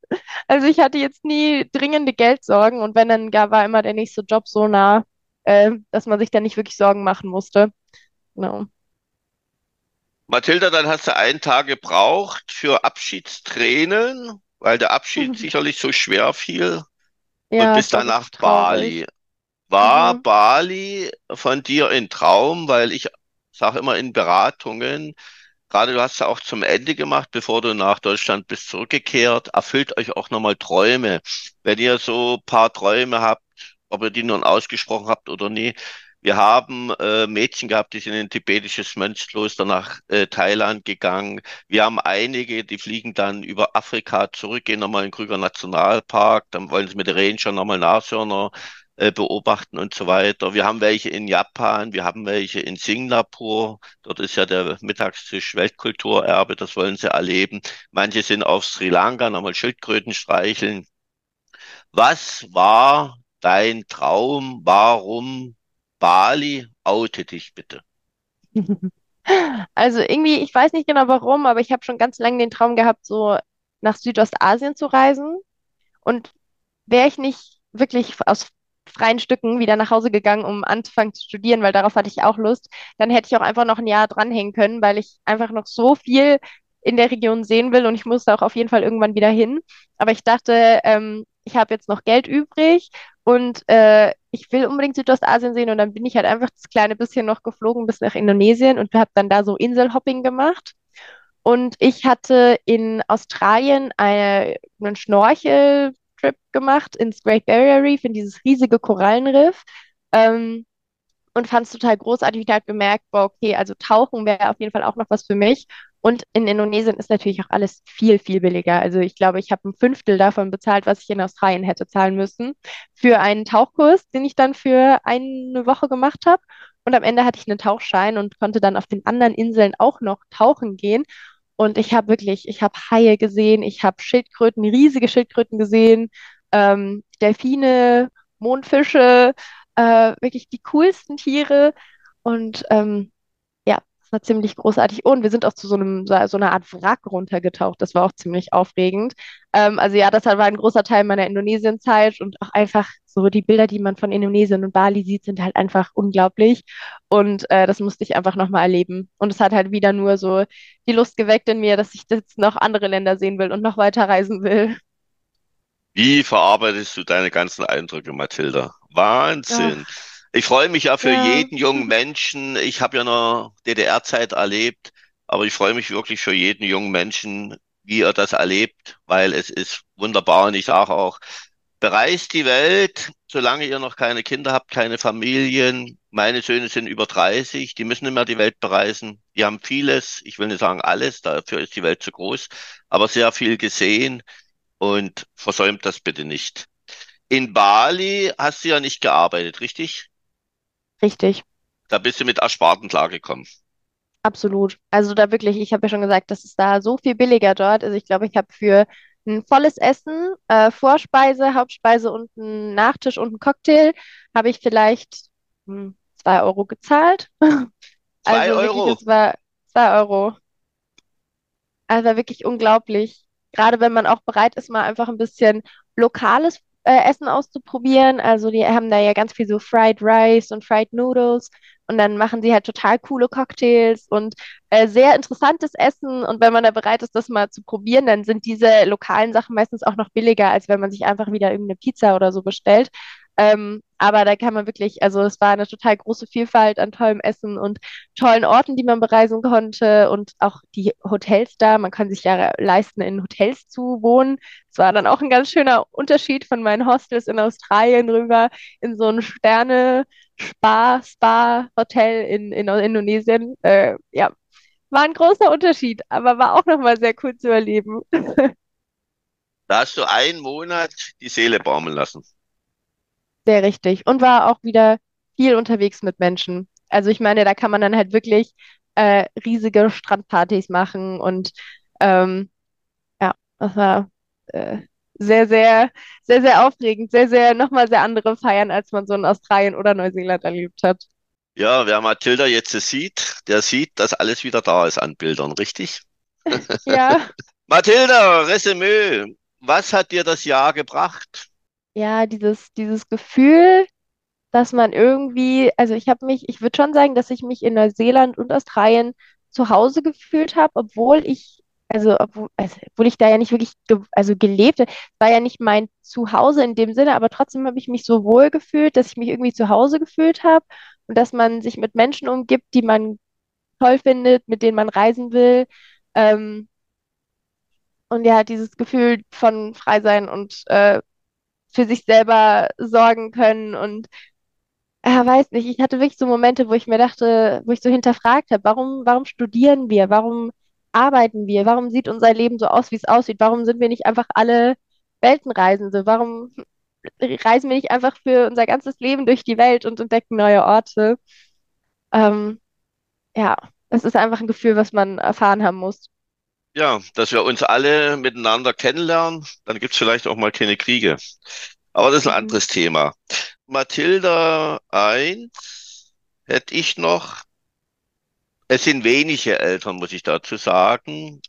C: also ich hatte jetzt nie dringende Geldsorgen und wenn dann gar war immer der nächste Job so nah, äh, dass man sich dann nicht wirklich Sorgen machen musste. Genau.
B: Mathilda, dann hast du einen Tag gebraucht für Abschiedstränen, weil der Abschied mhm. sicherlich so schwer fiel. Ja, und bist dann nach Bali. War mhm. Bali von dir ein Traum? Weil ich sage immer in Beratungen, gerade du hast ja auch zum Ende gemacht, bevor du nach Deutschland bist zurückgekehrt, erfüllt euch auch nochmal Träume. Wenn ihr so paar Träume habt, ob ihr die nun ausgesprochen habt oder nie, Wir haben äh, Mädchen gehabt, die sind in ein tibetisches Mönchskloster nach äh, Thailand gegangen. Wir haben einige, die fliegen dann über Afrika zurück, gehen nochmal in den Krüger Nationalpark, dann wollen sie mit der Ranger nochmal Nashörner äh, beobachten und so weiter. Wir haben welche in Japan, wir haben welche in Singapur. Dort ist ja der Mittagstisch Weltkulturerbe, das wollen sie erleben. Manche sind auf Sri Lanka, nochmal Schildkröten streicheln. Was war dein Traum? Warum Bali? Oute dich bitte.
C: Also irgendwie, ich weiß nicht genau warum, aber ich habe schon ganz lange den Traum gehabt, so nach Südostasien zu reisen. Und wäre ich nicht wirklich aus freien Stücken wieder nach Hause gegangen, um anzufangen zu studieren, weil darauf hatte ich auch Lust, dann hätte ich auch einfach noch ein Jahr dranhängen können, weil ich einfach noch so viel in der Region sehen will und ich muss auch auf jeden Fall irgendwann wieder hin. Aber ich dachte, ähm, ich habe jetzt noch Geld übrig und äh, ich will unbedingt Südostasien sehen und dann bin ich halt einfach das kleine bisschen noch geflogen bis nach Indonesien und habe dann da so Inselhopping gemacht. Und ich hatte in Australien eine, einen Schnorcheltrip gemacht ins Great Barrier Reef, in dieses riesige Korallenriff. Ähm, und fand es total großartig. Ich habe gemerkt, boah, okay, also Tauchen wäre auf jeden Fall auch noch was für mich. Und in Indonesien ist natürlich auch alles viel, viel billiger. Also ich glaube, ich habe ein Fünftel davon bezahlt, was ich in Australien hätte zahlen müssen, für einen Tauchkurs, den ich dann für eine Woche gemacht habe. Und am Ende hatte ich einen Tauchschein und konnte dann auf den anderen Inseln auch noch tauchen gehen. Und ich habe wirklich, ich habe Haie gesehen, ich habe Schildkröten, riesige Schildkröten gesehen, ähm, Delfine, Mondfische, äh, wirklich die coolsten Tiere. Und ähm, war ziemlich großartig. Und wir sind auch zu so einem, so, so einer Art Wrack runtergetaucht. Das war auch ziemlich aufregend. Ähm, also ja, das war ein großer Teil meiner Indonesienzeit und auch einfach so die Bilder, die man von Indonesien und Bali sieht, sind halt einfach unglaublich. Und äh, das musste ich einfach nochmal erleben. Und es hat halt wieder nur so die Lust geweckt in mir, dass ich jetzt noch andere Länder sehen will und noch weiter reisen will.
B: Wie verarbeitest du deine ganzen Eindrücke, Mathilda? Wahnsinn.
C: Ach,
B: Ich freue mich ja für
C: ja.
B: jeden jungen Menschen. Ich habe ja noch DDR-Zeit erlebt, aber ich freue mich wirklich für jeden jungen Menschen, wie er das erlebt, weil es ist wunderbar. Und ich sage auch, bereist die Welt, solange ihr noch keine Kinder habt, keine Familien. Meine Söhne sind über 30, die müssen nicht mehr die Welt bereisen. Die haben vieles, ich will nicht sagen alles, dafür ist die Welt zu groß, aber sehr viel gesehen und versäumt das bitte nicht. In Bali hast du ja nicht gearbeitet, richtig?
C: Richtig.
B: Da bist du mit Ersparten klargekommen.
C: Absolut. Also da wirklich, ich habe ja schon gesagt, das ist da so viel billiger dort. Also ich glaube, ich habe für ein volles Essen, äh, Vorspeise, Hauptspeise und einen Nachtisch und einen Cocktail, habe ich vielleicht hm, zwei Euro gezahlt.
B: Zwei
C: Also wirklich,
B: Euro.
C: es war zwei Euro. Also war wirklich unglaublich. Gerade wenn man auch bereit ist, mal einfach ein bisschen lokales äh, Essen auszuprobieren. Also die haben da ja ganz viel so Fried Rice und Fried Noodles und dann machen sie halt total coole Cocktails und äh, sehr interessantes Essen. Und wenn man da bereit ist, das mal zu probieren, dann sind diese lokalen Sachen meistens auch noch billiger, als wenn man sich einfach wieder irgendeine Pizza oder so bestellt. Ähm, aber da kann man wirklich, also es war eine total große Vielfalt an tollem Essen und tollen Orten, die man bereisen konnte und auch die Hotels da. Man kann sich ja leisten, in Hotels zu wohnen. Es war dann auch ein ganz schöner Unterschied von meinen Hostels in Australien rüber in so ein Sterne-Spa, Spa-Hotel in, in Indonesien. Äh, ja, war ein großer Unterschied, aber war auch nochmal sehr cool zu erleben.
B: Da hast du einen Monat die Seele baumeln lassen.
C: Sehr richtig. Und war auch wieder viel unterwegs mit Menschen. Also ich meine, da kann man dann halt wirklich äh, riesige Strandpartys machen und ähm, ja, das war äh, sehr, sehr, sehr, sehr aufregend, sehr, sehr, nochmal sehr andere Feiern, als man so in Australien oder Neuseeland erlebt hat.
B: Ja, wer Mathilda jetzt sieht, der sieht, dass alles wieder da ist an Bildern, richtig?
C: Ja,
B: Mathilda, Resümee, was hat dir das Jahr gebracht?
C: Ja, dieses, dieses Gefühl, dass man irgendwie, also ich habe mich, ich würde schon sagen, dass ich mich in Neuseeland und Australien zu Hause gefühlt habe, obwohl ich, also obwohl, also, obwohl ich da ja nicht wirklich ge also gelebt habe. War ja nicht mein Zuhause in dem Sinne, aber trotzdem habe ich mich so wohl gefühlt, dass ich mich irgendwie zu Hause gefühlt habe und dass man sich mit Menschen umgibt, die man toll findet, mit denen man reisen will. Ähm, und ja, dieses Gefühl von frei sein und äh, für sich selber sorgen können und ja, weiß nicht, ich hatte wirklich so Momente, wo ich mir dachte, wo ich so hinterfragt habe, warum, warum studieren wir? Warum arbeiten wir? Warum sieht unser Leben so aus, wie es aussieht? Warum sind wir nicht einfach alle Weltenreisende? Warum reisen wir nicht einfach für unser ganzes Leben durch die Welt und entdecken neue Orte? Ähm, ja, es ist einfach ein Gefühl, was man erfahren haben muss.
B: Ja, dass wir uns alle miteinander kennenlernen, dann gibt's vielleicht auch mal keine Kriege. Aber das ist ein
C: Mhm.
B: anderes Thema. Mathilda 1 hätte ich noch. Es sind wenige Eltern, muss ich dazu sagen.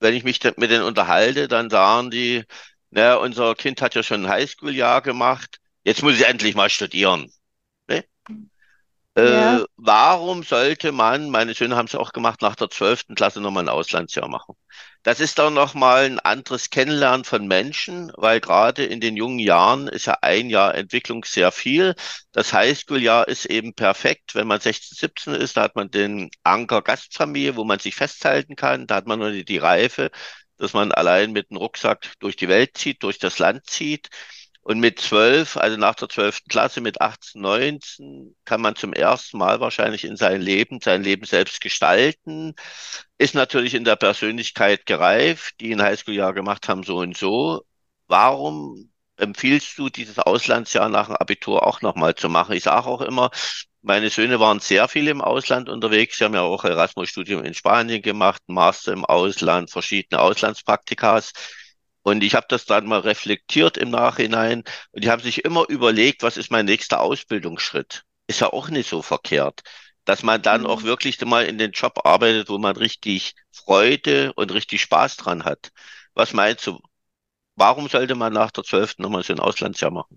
B: Wenn ich mich mit denen unterhalte, dann sagen die, naja, unser Kind hat ja schon ein Highschool-Jahr gemacht. Jetzt muss ich endlich mal studieren. Ne?
C: Ja.
B: Äh, warum sollte man, meine Söhne haben es auch gemacht, nach der zwölften Klasse nochmal ein Auslandsjahr machen? Das ist dann nochmal ein anderes Kennenlernen von Menschen, weil gerade in den jungen Jahren ist ja ein Jahr Entwicklung sehr viel. Das Highschool-Jahr ist eben perfekt. Wenn man 16, 17 ist, da hat man den Anker Gastfamilie, wo man sich festhalten kann. Da hat man nur die, die Reife, dass man allein mit dem Rucksack durch die Welt zieht, durch das Land zieht. Und mit zwölf, also nach der zwölften Klasse, mit 18, 19, kann man zum ersten Mal wahrscheinlich in sein Leben, sein Leben selbst gestalten. Ist natürlich in der Persönlichkeit gereift, die ein Highschool-Jahr gemacht haben, so und so. Warum empfiehlst du, dieses Auslandsjahr nach dem Abitur auch nochmal zu machen? Ich sage auch immer, meine Söhne waren sehr viel im Ausland unterwegs. Sie haben ja auch Erasmus-Studium in Spanien gemacht, Master im Ausland, verschiedene Auslandspraktikas. Und ich habe das dann mal reflektiert im Nachhinein und die haben sich immer überlegt, was ist mein nächster Ausbildungsschritt? Ist ja auch nicht so verkehrt, dass man dann auch
C: Mhm.
B: wirklich mal in den Job arbeitet, wo man richtig Freude und richtig Spaß dran hat. Was meinst du? Warum sollte man nach der zwölften nochmal so ein Auslandsjahr machen?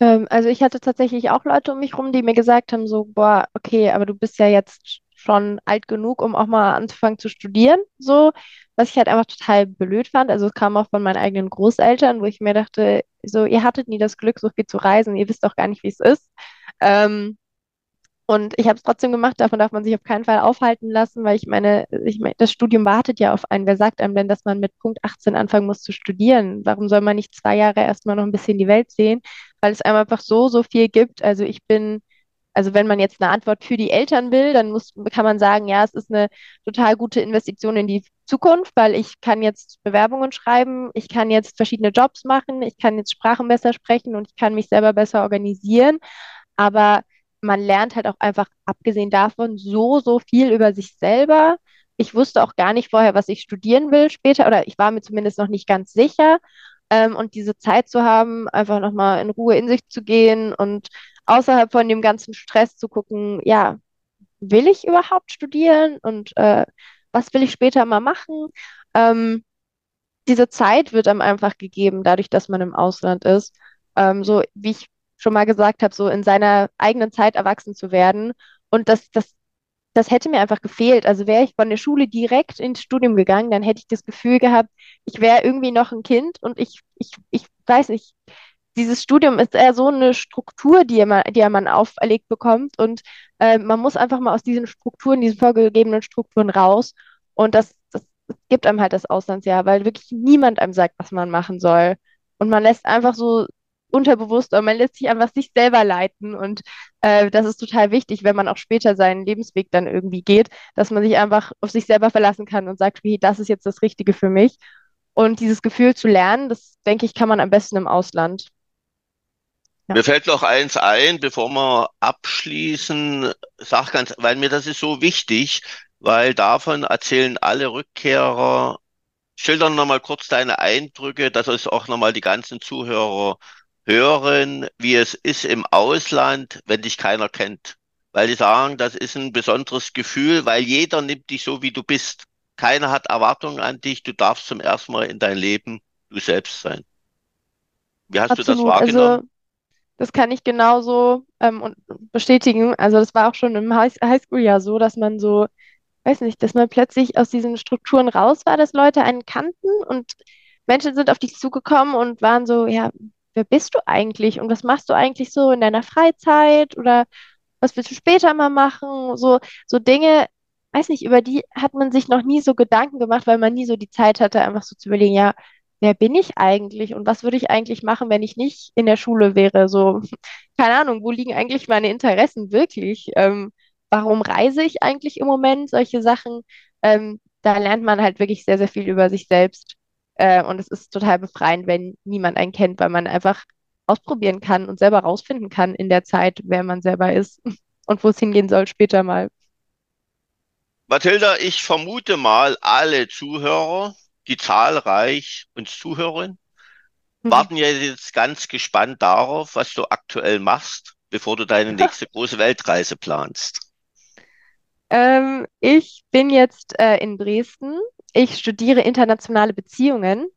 C: Ähm, also ich hatte tatsächlich auch Leute um mich rum, die mir gesagt haben, so, boah, okay, aber du bist ja jetzt schon alt genug, um auch mal anzufangen zu studieren, so, was ich halt einfach total blöd fand. Also es kam auch von meinen eigenen Großeltern, wo ich mir dachte, so, ihr hattet nie das Glück, so viel zu reisen, ihr wisst doch gar nicht, wie es ist. Ähm, und ich habe es trotzdem gemacht, davon darf man sich auf keinen Fall aufhalten lassen, weil ich meine, ich meine, das Studium wartet ja auf einen. Wer sagt einem denn, dass man mit Punkt 18 anfangen muss zu studieren? Warum soll man nicht zwei Jahre erstmal noch ein bisschen die Welt sehen? Weil es einem einfach so, so viel gibt. Also ich bin, also wenn man jetzt eine Antwort für die Eltern will, dann muss, kann man sagen, ja, es ist eine total gute Investition in die Zukunft, weil ich kann jetzt Bewerbungen schreiben, ich kann jetzt verschiedene Jobs machen, ich kann jetzt Sprachen besser sprechen und ich kann mich selber besser organisieren. Aber man lernt halt auch einfach, abgesehen davon, so, so viel über sich selber. Ich wusste auch gar nicht vorher, was ich studieren will später, oder ich war mir zumindest noch nicht ganz sicher. Ähm, und diese Zeit zu haben, einfach nochmal in Ruhe in sich zu gehen und außerhalb von dem ganzen Stress zu gucken, ja, will ich überhaupt studieren und äh, was will ich später mal machen? Ähm, diese Zeit wird einem einfach gegeben, dadurch, dass man im Ausland ist. Ähm, so wie ich schon mal gesagt habe, so in seiner eigenen Zeit erwachsen zu werden. Und das, das, das hätte mir einfach gefehlt. Also wäre ich von der Schule direkt ins Studium gegangen, dann hätte ich das Gefühl gehabt, ich wäre irgendwie noch ein Kind und ich, ich, ich weiß nicht, dieses Studium ist eher so eine Struktur, die man, die man auferlegt bekommt. Und äh, man muss einfach mal aus diesen Strukturen, diesen vorgegebenen Strukturen raus. Und das, das, das gibt einem halt das Auslandsjahr, weil wirklich niemand einem sagt, was man machen soll. Und man lässt einfach so unterbewusst, oder man lässt sich einfach sich selber leiten. Und äh, das ist total wichtig, wenn man auch später seinen Lebensweg dann irgendwie geht, dass man sich einfach auf sich selber verlassen kann und sagt, okay, das ist jetzt das Richtige für mich. Und dieses Gefühl zu lernen, das denke ich, kann man am besten im Ausland. Ja.
B: Mir fällt noch eins ein, bevor wir abschließen, sag ganz, weil mir das ist so wichtig, weil davon erzählen alle Rückkehrer. Schilder nochmal kurz deine Eindrücke, dass es auch nochmal die ganzen Zuhörer hören, wie es ist im Ausland, wenn dich keiner kennt. Weil die sagen, das ist ein besonderes Gefühl, weil jeder nimmt dich so, wie du bist. Keiner hat Erwartungen an dich. Du darfst zum ersten Mal in dein Leben du selbst sein. Wie hast du das
C: Absolut. Also
B: wahrgenommen?
C: das kann ich genauso ähm, und bestätigen. Also das war auch schon im High Highschool-Jahr so, dass man so, weiß nicht, dass man plötzlich aus diesen Strukturen raus war, dass Leute einen kannten und Menschen sind auf dich zugekommen und waren so, ja, wer bist du eigentlich und was machst du eigentlich so in deiner Freizeit oder was willst du später mal machen? So, so Dinge, weiß nicht, über die hat man sich noch nie so Gedanken gemacht, weil man nie so die Zeit hatte, einfach so zu überlegen, ja, wer bin ich eigentlich und was würde ich eigentlich machen, wenn ich nicht in der Schule wäre? So, keine Ahnung, wo liegen eigentlich meine Interessen wirklich? Ähm, warum reise ich eigentlich im Moment? Solche Sachen. Ähm, da lernt man halt wirklich sehr, sehr viel über sich selbst. Äh, und es ist total befreiend, wenn niemand einen kennt, weil man einfach ausprobieren kann und selber rausfinden kann in der Zeit, wer man selber ist und wo es hingehen soll später mal.
B: Mathilda, ich vermute mal, alle Zuhörer, die zahlreich uns zuhören, mhm. warten ja jetzt ganz gespannt darauf, was du aktuell machst, bevor du deine nächste große Weltreise planst.
C: Ähm, ich bin jetzt äh, in Dresden. Ich studiere internationale Beziehungen.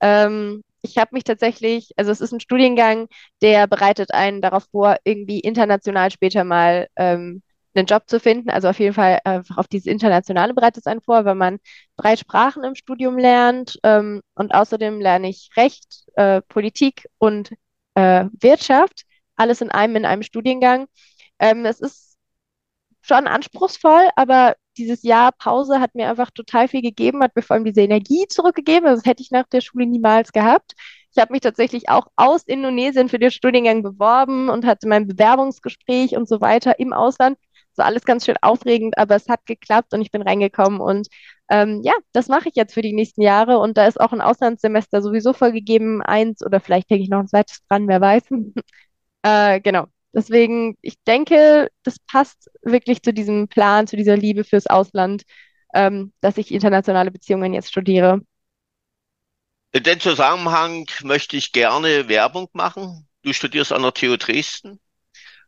C: Ähm, ich habe mich tatsächlich, also es ist ein Studiengang, der bereitet einen darauf vor, irgendwie international später mal ähm, einen Job zu finden. Also auf jeden Fall einfach auf dieses Internationale bereitet es einen vor, wenn man drei Sprachen im Studium lernt. Ähm, und außerdem lerne ich Recht, äh, Politik und äh, Wirtschaft. Alles in einem, in einem Studiengang. Ähm, es ist schon anspruchsvoll, aber dieses Jahr Pause hat mir einfach total viel gegeben, hat mir vor allem diese Energie zurückgegeben. Das hätte ich nach der Schule niemals gehabt. Ich habe mich tatsächlich auch aus Indonesien für den Studiengang beworben und hatte mein Bewerbungsgespräch und so weiter im Ausland. So alles ganz schön aufregend, aber es hat geklappt und ich bin reingekommen und ähm, ja, das mache ich jetzt für die nächsten Jahre und da ist auch ein Auslandssemester sowieso vorgegeben, eins oder vielleicht denke ich noch ein zweites dran, wer weiß. äh, genau, Deswegen, ich denke, das passt wirklich zu diesem Plan, zu dieser Liebe fürs Ausland, ähm, dass ich internationale Beziehungen jetzt studiere.
B: In dem Zusammenhang möchte ich gerne Werbung machen. Du studierst an der TU Dresden,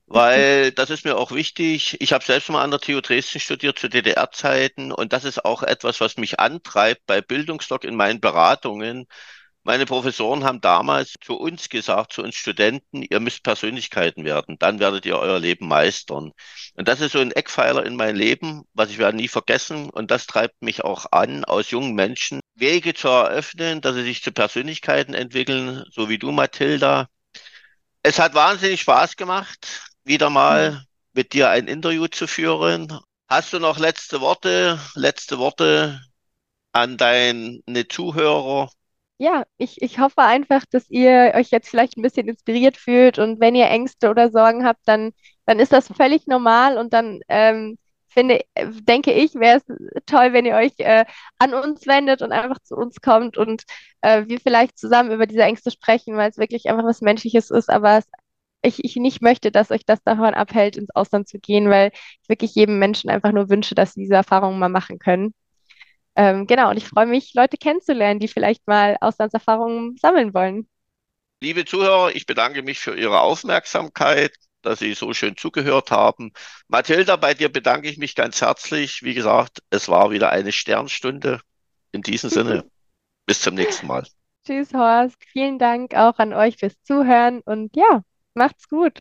B: weil das ist mir auch wichtig. Ich habe selbst mal an der TU Dresden studiert zu DDR-Zeiten und das ist auch etwas, was mich antreibt bei Bildungsdoc in meinen Beratungen, meine Professoren haben damals zu uns gesagt, zu uns Studenten, ihr müsst Persönlichkeiten werden, dann werdet ihr euer Leben meistern. Und das ist so ein Eckpfeiler in mein Leben, was ich werde nie vergessen. Und das treibt mich auch an, aus jungen Menschen Wege zu eröffnen, dass sie sich zu Persönlichkeiten entwickeln, so wie du, Mathilda. Es hat wahnsinnig Spaß gemacht, wieder mal mit dir ein Interview zu führen. Hast du noch letzte Worte, letzte Worte an deine Zuhörer?
C: Ja, ich, ich hoffe einfach, dass ihr euch jetzt vielleicht ein bisschen inspiriert fühlt und wenn ihr Ängste oder Sorgen habt, dann, dann ist das völlig normal und dann ähm, finde, denke ich, wäre es toll, wenn ihr euch äh, an uns wendet und einfach zu uns kommt und äh, wir vielleicht zusammen über diese Ängste sprechen, weil es wirklich einfach was Menschliches ist, aber es, ich, ich nicht möchte, dass euch das davon abhält, ins Ausland zu gehen, weil ich wirklich jedem Menschen einfach nur wünsche, dass sie diese Erfahrungen mal machen können. Ähm, genau, und ich freue mich, Leute kennenzulernen, die vielleicht mal Auslandserfahrungen sammeln wollen.
B: Liebe Zuhörer, ich bedanke mich für Ihre Aufmerksamkeit, dass Sie so schön zugehört haben. Mathilda, bei dir bedanke ich mich ganz herzlich. Wie gesagt, es war wieder eine Sternstunde. In diesem Sinne, bis zum nächsten Mal.
C: Tschüss, Horst. Vielen Dank auch an euch fürs Zuhören und ja, macht's gut.